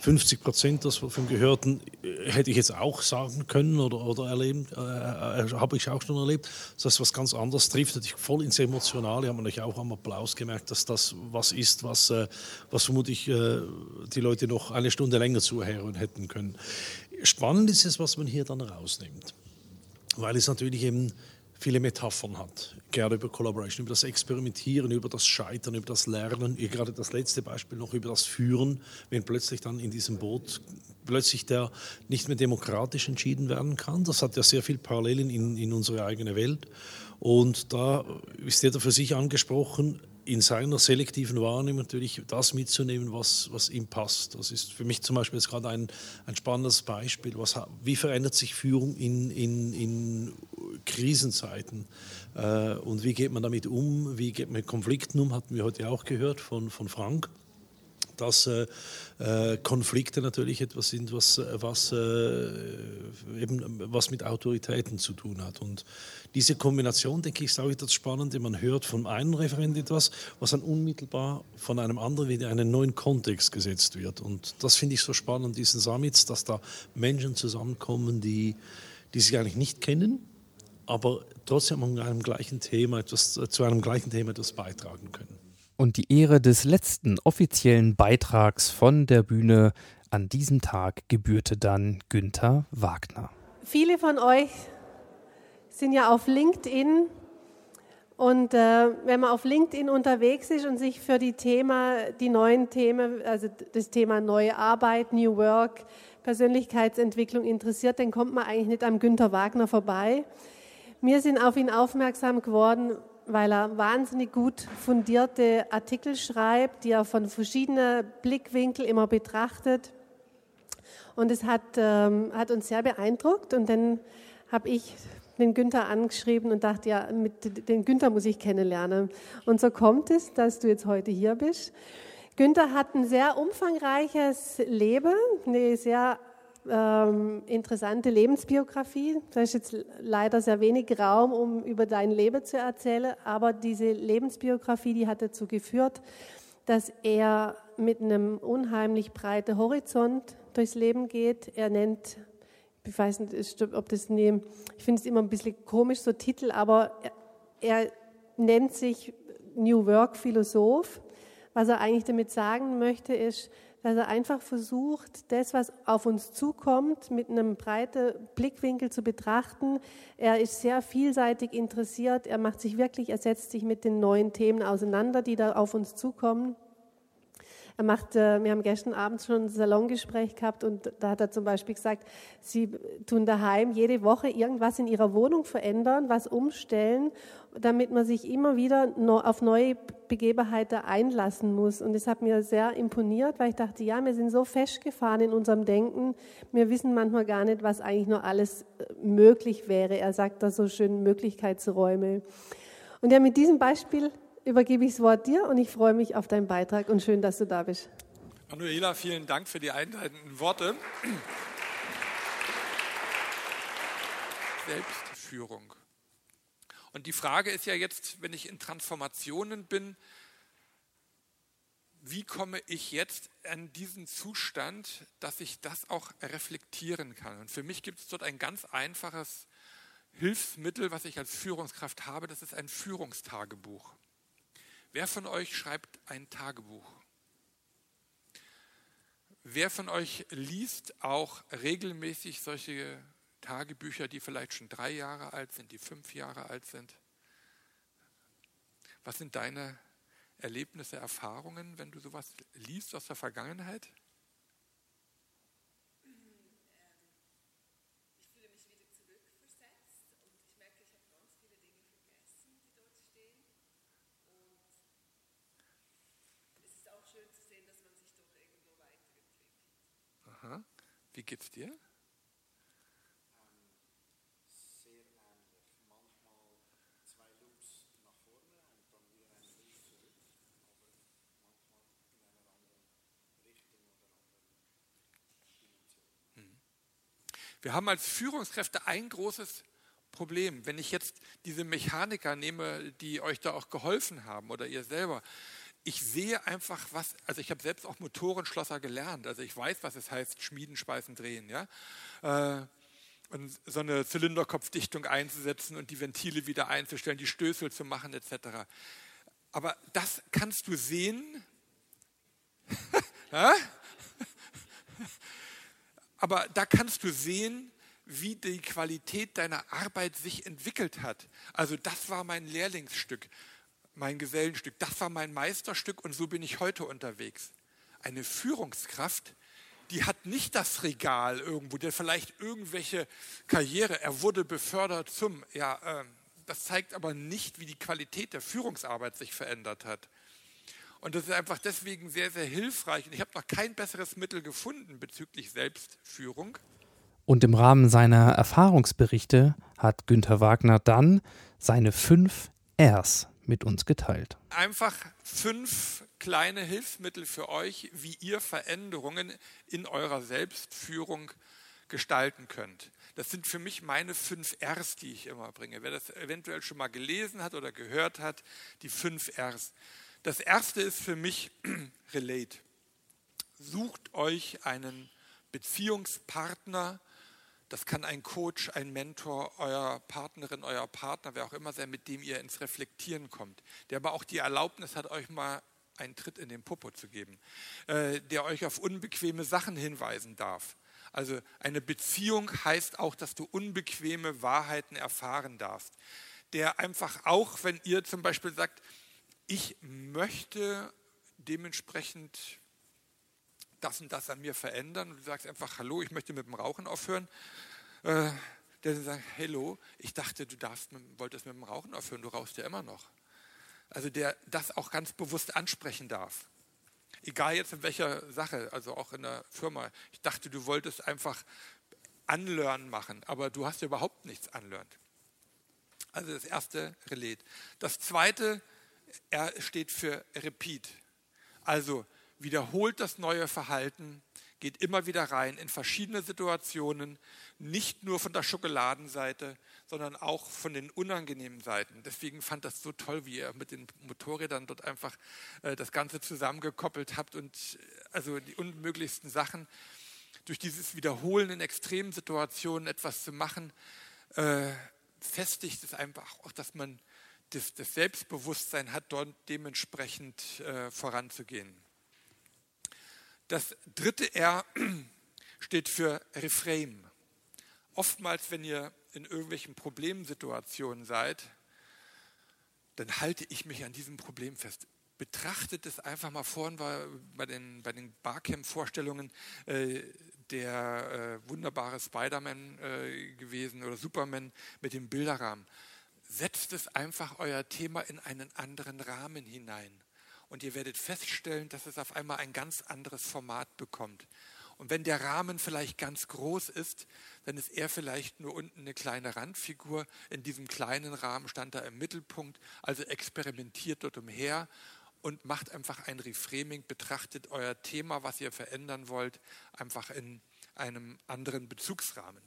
50 Prozent das vom Gehörten äh, hätte ich jetzt auch sagen können oder, oder erleben, äh, äh, habe ich auch schon erlebt. Das ist was ganz anderes, trifft natürlich voll ins Emotionale, haben wir natürlich auch am Applaus gemerkt, dass das was ist, was, äh, was vermutlich äh, die Leute noch eine Stunde länger zuhören hätten können. Spannend ist es, was man hier dann rausnimmt, weil es natürlich eben viele Metaphern hat. Gerne über Collaboration, über das Experimentieren, über das Scheitern, über das Lernen. Gerade das letzte Beispiel noch über das Führen, wenn plötzlich dann in diesem Boot plötzlich der nicht mehr demokratisch entschieden werden kann. Das hat ja sehr viel Parallelen in, in unsere eigene Welt. Und da ist jeder für sich angesprochen, in seiner selektiven Wahrnehmung natürlich das mitzunehmen, was, was ihm passt. Das ist für mich zum Beispiel jetzt gerade ein, ein spannendes Beispiel. Was, wie verändert sich Führung in, in, in Krisenzeiten? Äh, und wie geht man damit um? Wie geht man mit Konflikten um? Hatten wir heute auch gehört von, von Frank dass äh, äh, Konflikte natürlich etwas sind, was, was, äh, eben, was mit Autoritäten zu tun hat. Und diese Kombination, denke ich, ist auch das Spannende. Man hört von einem Referent etwas, was dann unmittelbar von einem anderen wieder in einen neuen Kontext gesetzt wird. Und das finde ich so spannend, diesen Summits, dass da Menschen zusammenkommen, die, die sich eigentlich nicht kennen, aber trotzdem einem gleichen Thema etwas, zu einem gleichen Thema etwas beitragen können. Und die Ehre des letzten offiziellen Beitrags von der Bühne an diesem Tag gebührte dann Günther Wagner. Viele von euch sind ja auf LinkedIn und äh, wenn man auf LinkedIn unterwegs ist und sich für die Thema, die neuen Themen, also das Thema neue Arbeit, New Work, Persönlichkeitsentwicklung interessiert, dann kommt man eigentlich nicht am Günther Wagner vorbei. Wir sind auf ihn aufmerksam geworden, weil er wahnsinnig gut fundierte Artikel schreibt, die er von verschiedenen Blickwinkeln immer betrachtet. Und es hat, ähm, hat uns sehr beeindruckt. Und dann habe ich den Günther angeschrieben und dachte, ja, mit den Günther muss ich kennenlernen. Und so kommt es, dass du jetzt heute hier bist. Günther hat ein sehr umfangreiches Leben, eine sehr ähm, interessante Lebensbiografie. Da ist jetzt leider sehr wenig Raum, um über dein Leben zu erzählen, aber diese Lebensbiografie, die hat dazu geführt, dass er mit einem unheimlich breiten Horizont durchs Leben geht. Er nennt, ich weiß nicht, ob das nie, ich finde es immer ein bisschen komisch, so Titel, aber er, er nennt sich New Work Philosoph. Was er eigentlich damit sagen möchte, ist, dass er einfach versucht, das, was auf uns zukommt, mit einem breiten Blickwinkel zu betrachten. Er ist sehr vielseitig interessiert. Er macht sich wirklich, er setzt sich mit den neuen Themen auseinander, die da auf uns zukommen. Er macht, äh, wir haben gestern Abend schon ein Salongespräch gehabt und da hat er zum Beispiel gesagt, sie tun daheim jede Woche irgendwas in ihrer Wohnung verändern, was umstellen, damit man sich immer wieder auf neue Begebenheiten einlassen muss. Und das hat mir sehr imponiert, weil ich dachte, ja, wir sind so festgefahren in unserem Denken, wir wissen manchmal gar nicht, was eigentlich noch alles äh, möglich wäre. Er sagt da so schön Möglichkeitsräume. Und ja, mit diesem Beispiel übergebe ich das Wort dir und ich freue mich auf deinen Beitrag und schön, dass du da bist. Manuela, vielen Dank für die einleitenden Worte. Selbstführung. Und die Frage ist ja jetzt, wenn ich in Transformationen bin, wie komme ich jetzt an diesen Zustand, dass ich das auch reflektieren kann? Und für mich gibt es dort ein ganz einfaches Hilfsmittel, was ich als Führungskraft habe, das ist ein Führungstagebuch. Wer von euch schreibt ein Tagebuch? Wer von euch liest auch regelmäßig solche Tagebücher, die vielleicht schon drei Jahre alt sind, die fünf Jahre alt sind? Was sind deine Erlebnisse, Erfahrungen, wenn du sowas liest aus der Vergangenheit? Aha. Wie geht's dir? Wir haben als Führungskräfte ein großes Problem. Wenn ich jetzt diese Mechaniker nehme, die euch da auch geholfen haben oder ihr selber, ich sehe einfach was, also ich habe selbst auch Motorenschlosser gelernt, also ich weiß, was es heißt, schmieden, speisen, drehen, ja. Äh, und so eine Zylinderkopfdichtung einzusetzen und die Ventile wieder einzustellen, die Stößel zu machen, etc. Aber das kannst du sehen. Aber da kannst du sehen, wie die Qualität deiner Arbeit sich entwickelt hat. Also das war mein Lehrlingsstück mein Gesellenstück, das war mein Meisterstück und so bin ich heute unterwegs. Eine Führungskraft, die hat nicht das Regal irgendwo, der vielleicht irgendwelche Karriere, er wurde befördert zum, ja, äh, das zeigt aber nicht, wie die Qualität der Führungsarbeit sich verändert hat. Und das ist einfach deswegen sehr, sehr hilfreich. Und ich habe noch kein besseres Mittel gefunden bezüglich Selbstführung. Und im Rahmen seiner Erfahrungsberichte hat Günther Wagner dann seine fünf Rs mit uns geteilt. Einfach fünf kleine Hilfsmittel für euch, wie ihr Veränderungen in eurer Selbstführung gestalten könnt. Das sind für mich meine fünf Rs, die ich immer bringe. Wer das eventuell schon mal gelesen hat oder gehört hat, die fünf Rs. Das erste ist für mich Relate. Sucht euch einen Beziehungspartner, das kann ein Coach, ein Mentor, euer Partnerin, euer Partner, wer auch immer sein, mit dem ihr ins Reflektieren kommt, der aber auch die Erlaubnis hat, euch mal einen Tritt in den Popo zu geben, äh, der euch auf unbequeme Sachen hinweisen darf. Also eine Beziehung heißt auch, dass du unbequeme Wahrheiten erfahren darfst. Der einfach auch, wenn ihr zum Beispiel sagt, ich möchte dementsprechend das und das an mir verändern und du sagst einfach, hallo, ich möchte mit dem Rauchen aufhören, äh, der dann sagt, hello, ich dachte, du darfst, wolltest mit dem Rauchen aufhören, du rauchst ja immer noch. Also der das auch ganz bewusst ansprechen darf. Egal jetzt in welcher Sache, also auch in der Firma. Ich dachte, du wolltest einfach Anlernen machen, aber du hast ja überhaupt nichts anlernt. Also das erste Relate. Das zweite, er steht für Repeat. Also wiederholt das neue Verhalten, geht immer wieder rein in verschiedene Situationen, nicht nur von der Schokoladenseite, sondern auch von den unangenehmen Seiten. Deswegen fand das so toll, wie ihr mit den Motorrädern dort einfach äh, das Ganze zusammengekoppelt habt und äh, also die unmöglichsten Sachen durch dieses Wiederholen in extremen Situationen etwas zu machen, äh, festigt es einfach auch, dass man das, Selbstbewusstsein hat, dort dementsprechend voranzugehen. Das dritte R steht für Reframe. Oftmals, wenn ihr in irgendwelchen Problemsituationen seid, dann halte ich mich an diesem Problem fest. Betrachtet es einfach mal vorhin war bei den, bei den Barcamp-Vorstellungen äh, der äh, wunderbare Spider-Man äh, gewesen oder Superman mit dem Bilderrahmen. Setzt es einfach euer Thema in einen anderen Rahmen hinein und ihr werdet feststellen, dass es auf einmal ein ganz anderes Format bekommt. Und wenn der Rahmen vielleicht ganz groß ist, dann ist er vielleicht nur unten eine kleine Randfigur. In diesem kleinen Rahmen stand er im Mittelpunkt. Also experimentiert dort umher und macht einfach ein Reframing, betrachtet euer Thema, was ihr verändern wollt, einfach in einem anderen Bezugsrahmen.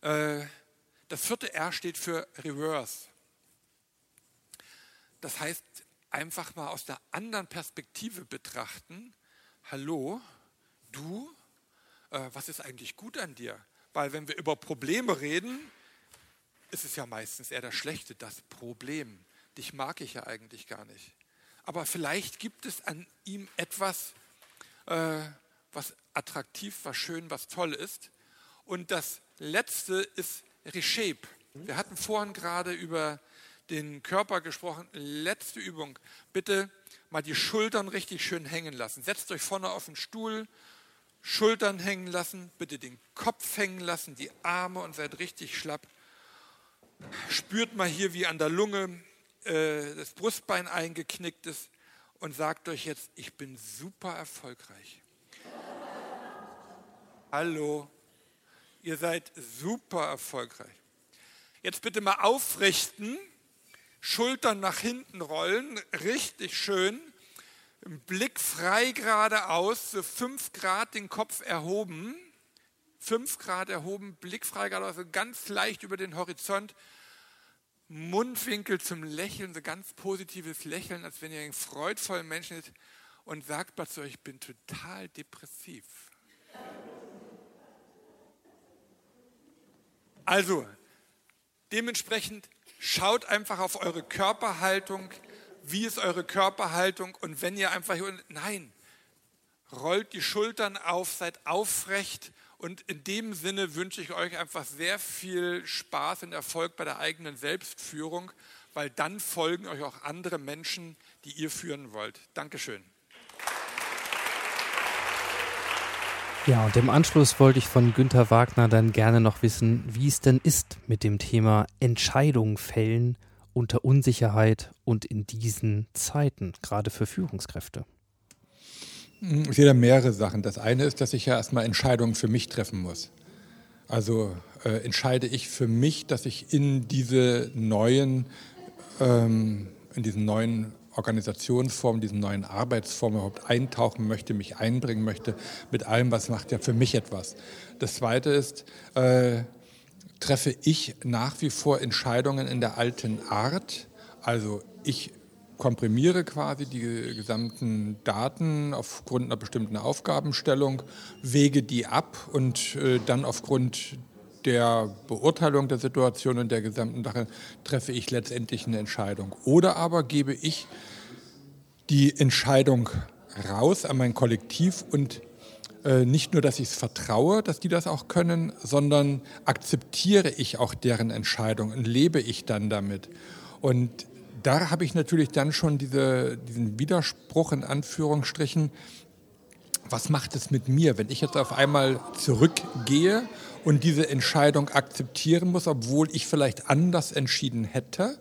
Äh, das vierte R steht für Reverse. Das heißt, einfach mal aus einer anderen Perspektive betrachten. Hallo, du, äh, was ist eigentlich gut an dir? Weil wenn wir über Probleme reden, ist es ja meistens eher das Schlechte, das Problem. Dich mag ich ja eigentlich gar nicht. Aber vielleicht gibt es an ihm etwas, äh, was attraktiv, was schön, was toll ist. Und das letzte ist Reshape. Wir hatten vorhin gerade über den Körper gesprochen. Letzte Übung. Bitte mal die Schultern richtig schön hängen lassen. Setzt euch vorne auf den Stuhl, Schultern hängen lassen, bitte den Kopf hängen lassen, die Arme und seid richtig schlapp. Spürt mal hier, wie an der Lunge äh, das Brustbein eingeknickt ist und sagt euch jetzt, ich bin super erfolgreich. Hallo, ihr seid super erfolgreich. Jetzt bitte mal aufrichten, Schultern nach hinten rollen, richtig schön. Blick frei geradeaus, so fünf Grad den Kopf erhoben. Fünf Grad erhoben, Blick frei geradeaus, so ganz leicht über den Horizont. Mundwinkel zum Lächeln, so ganz positives Lächeln, als wenn ihr einen freudvollen Menschen seid und sagt mal zu euch, ich bin total depressiv. Also, dementsprechend schaut einfach auf eure Körperhaltung. Wie ist eure Körperhaltung? Und wenn ihr einfach, nein, rollt die Schultern auf, seid aufrecht. Und in dem Sinne wünsche ich euch einfach sehr viel Spaß und Erfolg bei der eigenen Selbstführung, weil dann folgen euch auch andere Menschen, die ihr führen wollt. Dankeschön. Ja, und im Anschluss wollte ich von Günter Wagner dann gerne noch wissen, wie es denn ist mit dem Thema Entscheidungen fällen unter Unsicherheit und in diesen Zeiten, gerade für Führungskräfte. Ich sehe da mehrere Sachen. Das eine ist, dass ich ja erstmal Entscheidungen für mich treffen muss. Also äh, entscheide ich für mich, dass ich in diese neuen, ähm, in diesen neuen Organisationsform, diesen neuen Arbeitsformen überhaupt eintauchen möchte, mich einbringen möchte mit allem, was macht ja für mich etwas. Das Zweite ist, äh, treffe ich nach wie vor Entscheidungen in der alten Art. Also ich komprimiere quasi die gesamten Daten aufgrund einer bestimmten Aufgabenstellung, wege die ab und äh, dann aufgrund der Beurteilung der Situation und der gesamten Sache treffe ich letztendlich eine Entscheidung. Oder aber gebe ich die Entscheidung raus an mein Kollektiv und äh, nicht nur, dass ich es vertraue, dass die das auch können, sondern akzeptiere ich auch deren Entscheidung und lebe ich dann damit. Und da habe ich natürlich dann schon diese, diesen Widerspruch in Anführungsstrichen, was macht es mit mir, wenn ich jetzt auf einmal zurückgehe und diese Entscheidung akzeptieren muss, obwohl ich vielleicht anders entschieden hätte?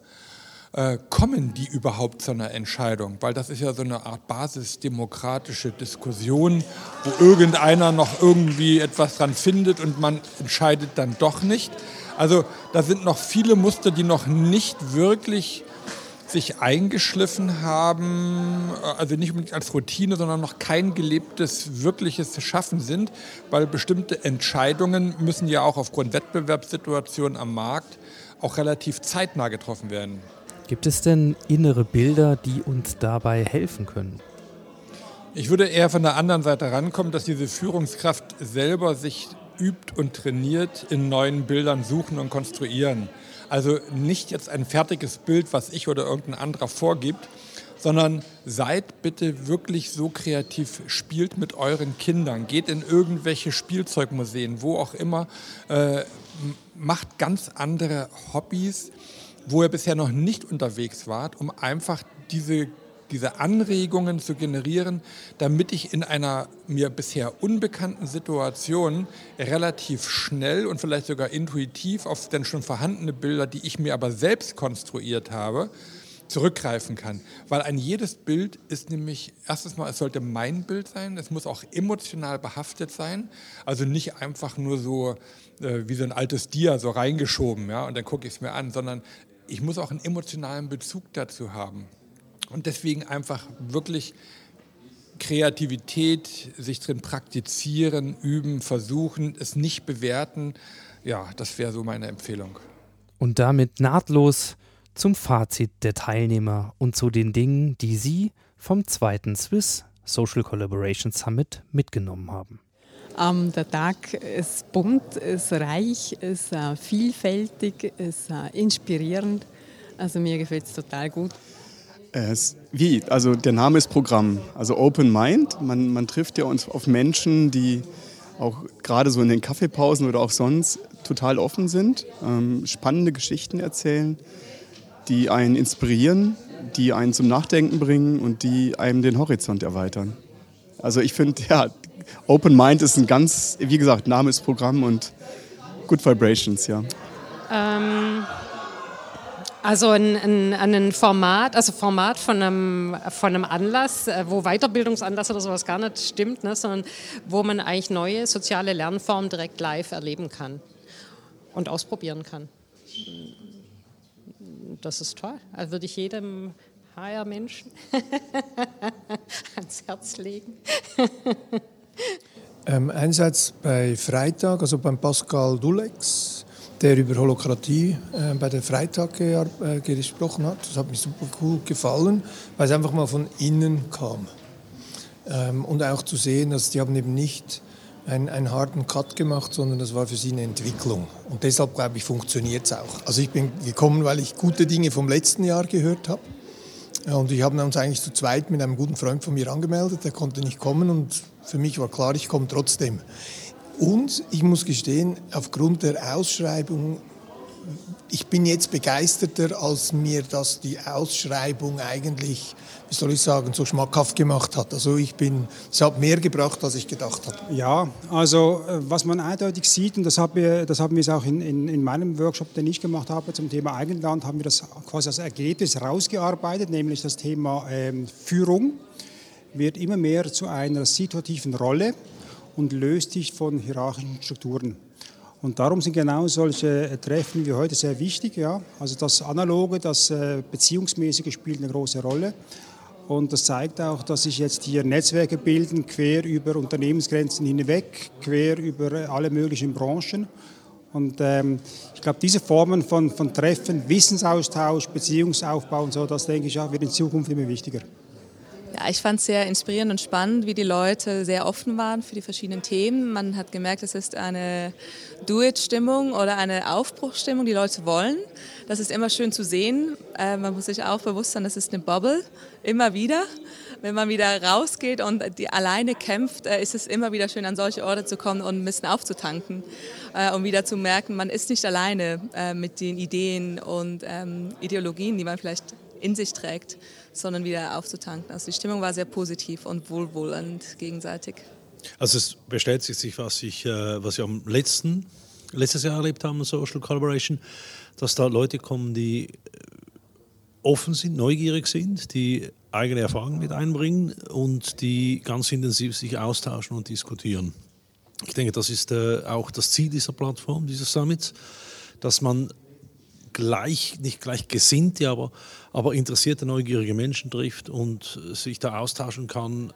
Äh, kommen die überhaupt zu einer Entscheidung? Weil das ist ja so eine Art basisdemokratische Diskussion, wo irgendeiner noch irgendwie etwas dran findet und man entscheidet dann doch nicht. Also da sind noch viele Muster, die noch nicht wirklich sich eingeschliffen haben, also nicht unbedingt als Routine, sondern noch kein gelebtes, wirkliches Schaffen sind, weil bestimmte Entscheidungen müssen ja auch aufgrund Wettbewerbssituationen am Markt auch relativ zeitnah getroffen werden. Gibt es denn innere Bilder, die uns dabei helfen können? Ich würde eher von der anderen Seite rankommen, dass diese Führungskraft selber sich übt und trainiert in neuen Bildern suchen und konstruieren. Also nicht jetzt ein fertiges Bild, was ich oder irgendein anderer vorgibt, sondern seid bitte wirklich so kreativ, spielt mit euren Kindern, geht in irgendwelche Spielzeugmuseen, wo auch immer, äh, macht ganz andere Hobbys, wo ihr bisher noch nicht unterwegs wart, um einfach diese diese Anregungen zu generieren, damit ich in einer mir bisher unbekannten Situation relativ schnell und vielleicht sogar intuitiv auf denn schon vorhandene Bilder, die ich mir aber selbst konstruiert habe, zurückgreifen kann. Weil ein jedes Bild ist nämlich, erstens mal, es sollte mein Bild sein, es muss auch emotional behaftet sein, also nicht einfach nur so äh, wie so ein altes Dia so reingeschoben, ja, und dann gucke ich es mir an, sondern ich muss auch einen emotionalen Bezug dazu haben. Und deswegen einfach wirklich Kreativität, sich drin praktizieren, üben, versuchen, es nicht bewerten. Ja, das wäre so meine Empfehlung. Und damit nahtlos zum Fazit der Teilnehmer und zu den Dingen, die Sie vom zweiten Swiss Social Collaboration Summit mitgenommen haben. Ähm, der Tag ist bunt, ist reich, ist äh, vielfältig, ist äh, inspirierend. Also mir gefällt es total gut. Es, wie? Also der Name ist Programm, also Open Mind. Man, man trifft ja uns auf Menschen, die auch gerade so in den Kaffeepausen oder auch sonst total offen sind, ähm, spannende Geschichten erzählen, die einen inspirieren, die einen zum Nachdenken bringen und die einem den Horizont erweitern. Also ich finde, ja, Open Mind ist ein ganz, wie gesagt, Name ist Programm und Good Vibrations, ja. Ähm, also ein, ein, ein, Format, also Format von einem, von einem Anlass, äh, wo Weiterbildungsanlass oder sowas gar nicht stimmt, ne, sondern wo man eigentlich neue soziale Lernformen direkt live erleben kann und ausprobieren kann. Das ist toll. Also würde ich jedem HR-Menschen ans Herz legen. ähm, einerseits bei Freitag, also beim Pascal Dulex, der über Holokratie äh, bei der Freitag äh, gesprochen hat. Das hat mir super cool gefallen, weil es einfach mal von innen kam. Ähm, und auch zu sehen, dass die haben eben nicht einen, einen harten Cut gemacht, sondern das war für sie eine Entwicklung. Und deshalb, glaube ich, funktioniert es auch. Also ich bin gekommen, weil ich gute Dinge vom letzten Jahr gehört habe. Und ich habe uns eigentlich zu zweit mit einem guten Freund von mir angemeldet. Der konnte nicht kommen und für mich war klar, ich komme trotzdem. Und ich muss gestehen, aufgrund der Ausschreibung ich bin jetzt begeisterter, als mir das die Ausschreibung eigentlich, wie soll ich sagen, so schmackhaft gemacht hat. Also ich bin, es hat mehr gebracht, als ich gedacht habe. Ja, also äh, was man eindeutig sieht, und das haben wir, das haben wir auch in, in, in meinem Workshop, den ich gemacht habe zum Thema Eigenland, haben wir das quasi als Ergebnis rausgearbeitet, nämlich das Thema ähm, Führung wird immer mehr zu einer situativen Rolle und löst sich von hierarchischen Strukturen. Und darum sind genau solche Treffen wie heute sehr wichtig. Ja? Also das Analoge, das äh, Beziehungsmäßige spielt eine große Rolle. Und das zeigt auch, dass sich jetzt hier Netzwerke bilden, quer über Unternehmensgrenzen hinweg, quer über alle möglichen Branchen. Und ähm, ich glaube, diese Formen von, von Treffen, Wissensaustausch, Beziehungsaufbau und so, das denke ich auch, wird in Zukunft immer wichtiger. Ja, ich fand es sehr inspirierend und spannend, wie die Leute sehr offen waren für die verschiedenen Themen. Man hat gemerkt, es ist eine Do-it-Stimmung oder eine Aufbruchstimmung, die Leute wollen. Das ist immer schön zu sehen. Äh, man muss sich auch bewusst sein, das ist eine Bubble, immer wieder. Wenn man wieder rausgeht und die alleine kämpft, äh, ist es immer wieder schön, an solche Orte zu kommen und ein bisschen aufzutanken, äh, um wieder zu merken, man ist nicht alleine äh, mit den Ideen und ähm, Ideologien, die man vielleicht in sich trägt sondern wieder aufzutanken. Also die Stimmung war sehr positiv und wohlwollend gegenseitig. Also es bestätigt sich, was ich, äh, was wir am letzten, letztes Jahr erlebt haben, Social Collaboration, dass da Leute kommen, die äh, offen sind, neugierig sind, die eigene Erfahrungen mit einbringen und die ganz intensiv sich austauschen und diskutieren. Ich denke, das ist äh, auch das Ziel dieser Plattform, dieses Summits, dass man gleich, nicht gleich gesinnte, aber, aber interessierte, neugierige Menschen trifft und sich da austauschen kann,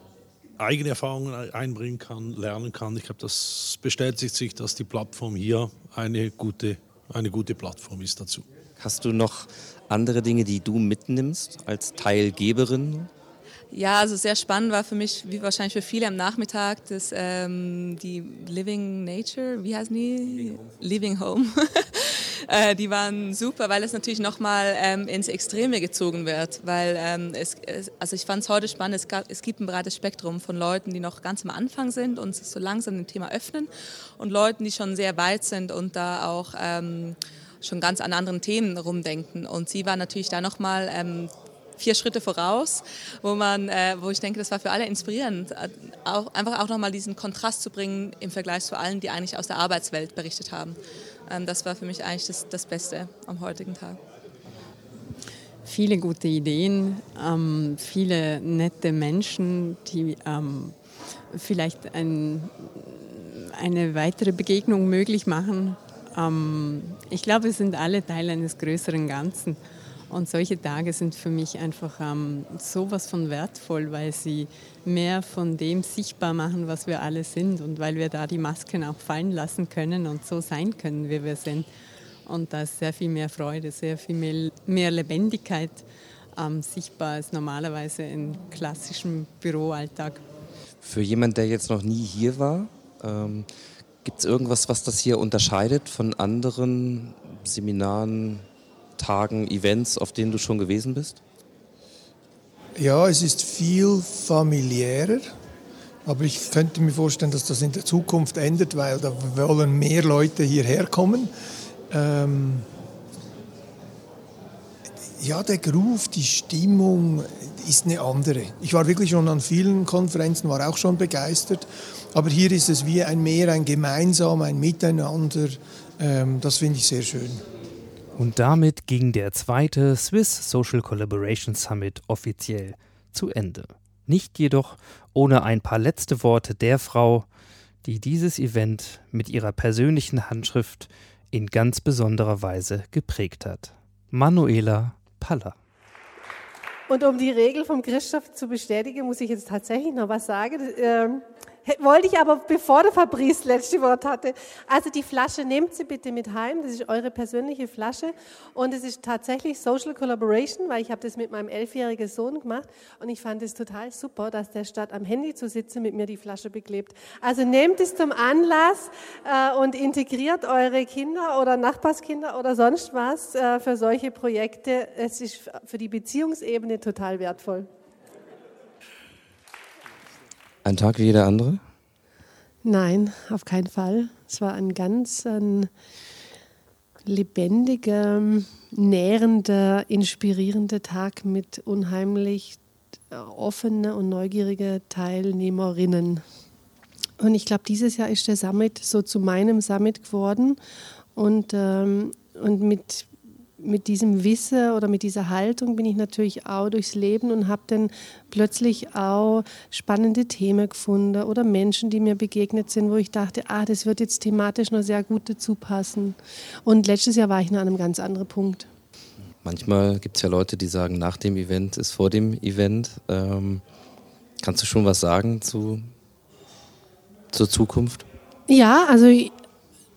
eigene Erfahrungen einbringen kann, lernen kann. Ich glaube, das bestätigt sich, dass die Plattform hier eine gute, eine gute Plattform ist dazu. Hast du noch andere Dinge, die du mitnimmst als Teilgeberin? Ja, also sehr spannend war für mich, wie wahrscheinlich für viele am Nachmittag, das, ähm, die Living Nature, wie heißen die? Living Home. Living Home. Äh, die waren super, weil es natürlich nochmal ähm, ins Extreme gezogen wird. Weil ähm, es, also ich fand es heute spannend, es, gab, es gibt ein breites Spektrum von Leuten, die noch ganz am Anfang sind und sich so langsam dem Thema öffnen und Leuten, die schon sehr weit sind und da auch ähm, schon ganz an anderen Themen rumdenken. Und sie war natürlich da nochmal ähm, vier Schritte voraus, wo man, äh, wo ich denke, das war für alle inspirierend, äh, auch, einfach auch nochmal diesen Kontrast zu bringen im Vergleich zu allen, die eigentlich aus der Arbeitswelt berichtet haben. Ähm, das war für mich eigentlich das, das Beste am heutigen Tag. Viele gute Ideen, ähm, viele nette Menschen, die ähm, vielleicht ein, eine weitere Begegnung möglich machen. Ähm, ich glaube, wir sind alle Teil eines größeren Ganzen. Und solche Tage sind für mich einfach ähm, sowas von wertvoll, weil sie mehr von dem sichtbar machen, was wir alle sind und weil wir da die Masken auch fallen lassen können und so sein können, wie wir sind. Und da ist sehr viel mehr Freude, sehr viel mehr, mehr Lebendigkeit ähm, sichtbar als normalerweise im klassischen Büroalltag. Für jemanden, der jetzt noch nie hier war, ähm, gibt es irgendwas, was das hier unterscheidet von anderen Seminaren, Tagen, Events, auf denen du schon gewesen bist? Ja, es ist viel familiärer. Aber ich könnte mir vorstellen, dass das in der Zukunft ändert, weil da wollen mehr Leute hierher kommen. Ähm ja, der Groove, die Stimmung ist eine andere. Ich war wirklich schon an vielen Konferenzen, war auch schon begeistert. Aber hier ist es wie ein mehr ein Gemeinsam, ein Miteinander. Ähm, das finde ich sehr schön. Und damit ging der zweite Swiss Social Collaboration Summit offiziell zu Ende. Nicht jedoch ohne ein paar letzte Worte der Frau, die dieses Event mit ihrer persönlichen Handschrift in ganz besonderer Weise geprägt hat. Manuela Paller. Und um die Regel vom Christoph zu bestätigen, muss ich jetzt tatsächlich noch was sagen. Wollte ich aber, bevor der Fabrice das letzte Wort hatte. Also die Flasche nehmt sie bitte mit heim. Das ist eure persönliche Flasche. Und es ist tatsächlich Social Collaboration, weil ich habe das mit meinem elfjährigen Sohn gemacht. Und ich fand es total super, dass der statt am Handy zu sitzen, mit mir die Flasche beklebt. Also nehmt es zum Anlass äh, und integriert eure Kinder oder Nachbarskinder oder sonst was äh, für solche Projekte. Es ist für die Beziehungsebene total wertvoll. Ein Tag wie jeder andere? Nein, auf keinen Fall. Es war ein ganz ein lebendiger, nährender, inspirierender Tag mit unheimlich offenen und neugierigen Teilnehmerinnen. Und ich glaube, dieses Jahr ist der Summit so zu meinem Summit geworden. Und, ähm, und mit mit diesem Wissen oder mit dieser Haltung bin ich natürlich auch durchs Leben und habe dann plötzlich auch spannende Themen gefunden oder Menschen, die mir begegnet sind, wo ich dachte, ah, das wird jetzt thematisch noch sehr gut dazu passen. Und letztes Jahr war ich noch an einem ganz anderen Punkt. Manchmal gibt es ja Leute, die sagen, nach dem Event ist vor dem Event. Ähm, kannst du schon was sagen zu, zur Zukunft? Ja, also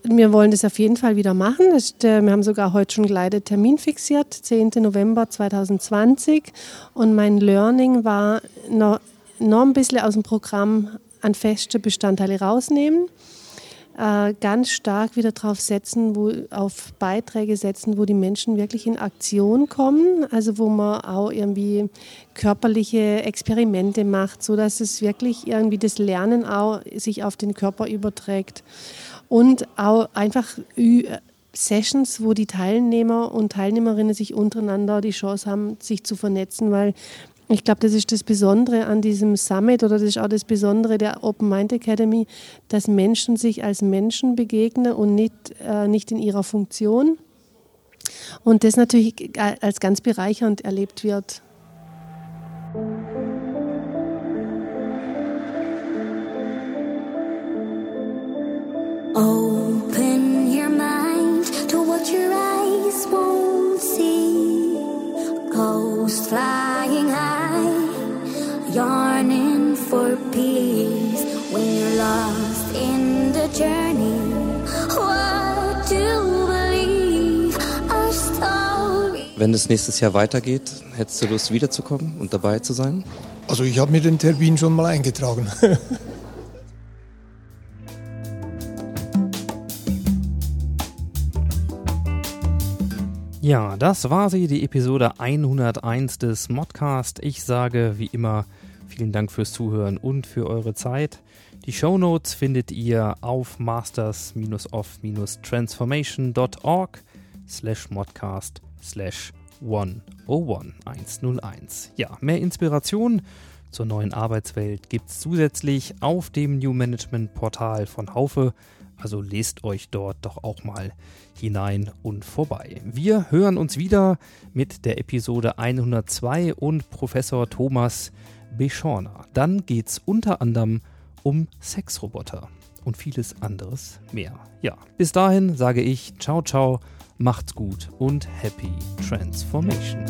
wir wollen das auf jeden Fall wieder machen. Äh, wir haben sogar heute schon gleich den Termin fixiert, 10. November 2020. Und mein Learning war, noch, noch ein bisschen aus dem Programm an feste Bestandteile rausnehmen. Äh, ganz stark wieder drauf setzen, wo, auf Beiträge setzen, wo die Menschen wirklich in Aktion kommen, also wo man auch irgendwie körperliche Experimente macht, sodass es wirklich irgendwie das Lernen auch sich auf den Körper überträgt. Und auch einfach Sessions, wo die Teilnehmer und Teilnehmerinnen sich untereinander die Chance haben, sich zu vernetzen, weil ich glaube, das ist das Besondere an diesem Summit oder das ist auch das Besondere der Open Mind Academy, dass Menschen sich als Menschen begegnen und nicht, äh, nicht in ihrer Funktion. Und das natürlich als ganz bereichernd erlebt wird. Open your mind to what your eyes won't see. Ghost flying high, yearning for peace. When you're lost in the journey, what to believe? Our story. Wenn es nächstes Jahr weitergeht, hättest du Lust wiederzukommen und dabei zu sein? Also ich habe mir den Termin schon mal eingetragen. Ja, das war sie, die Episode 101 des Modcast. Ich sage wie immer vielen Dank fürs Zuhören und für eure Zeit. Die Show Notes findet ihr auf masters-of-transformation.org slash modcast slash 101. Ja, mehr Inspiration zur neuen Arbeitswelt gibt es zusätzlich auf dem New Management Portal von Haufe also lest euch dort doch auch mal hinein und vorbei. Wir hören uns wieder mit der Episode 102 und Professor Thomas Beschorner. Dann geht es unter anderem um Sexroboter und vieles anderes mehr. Ja, bis dahin sage ich ciao ciao, macht's gut und happy transformation.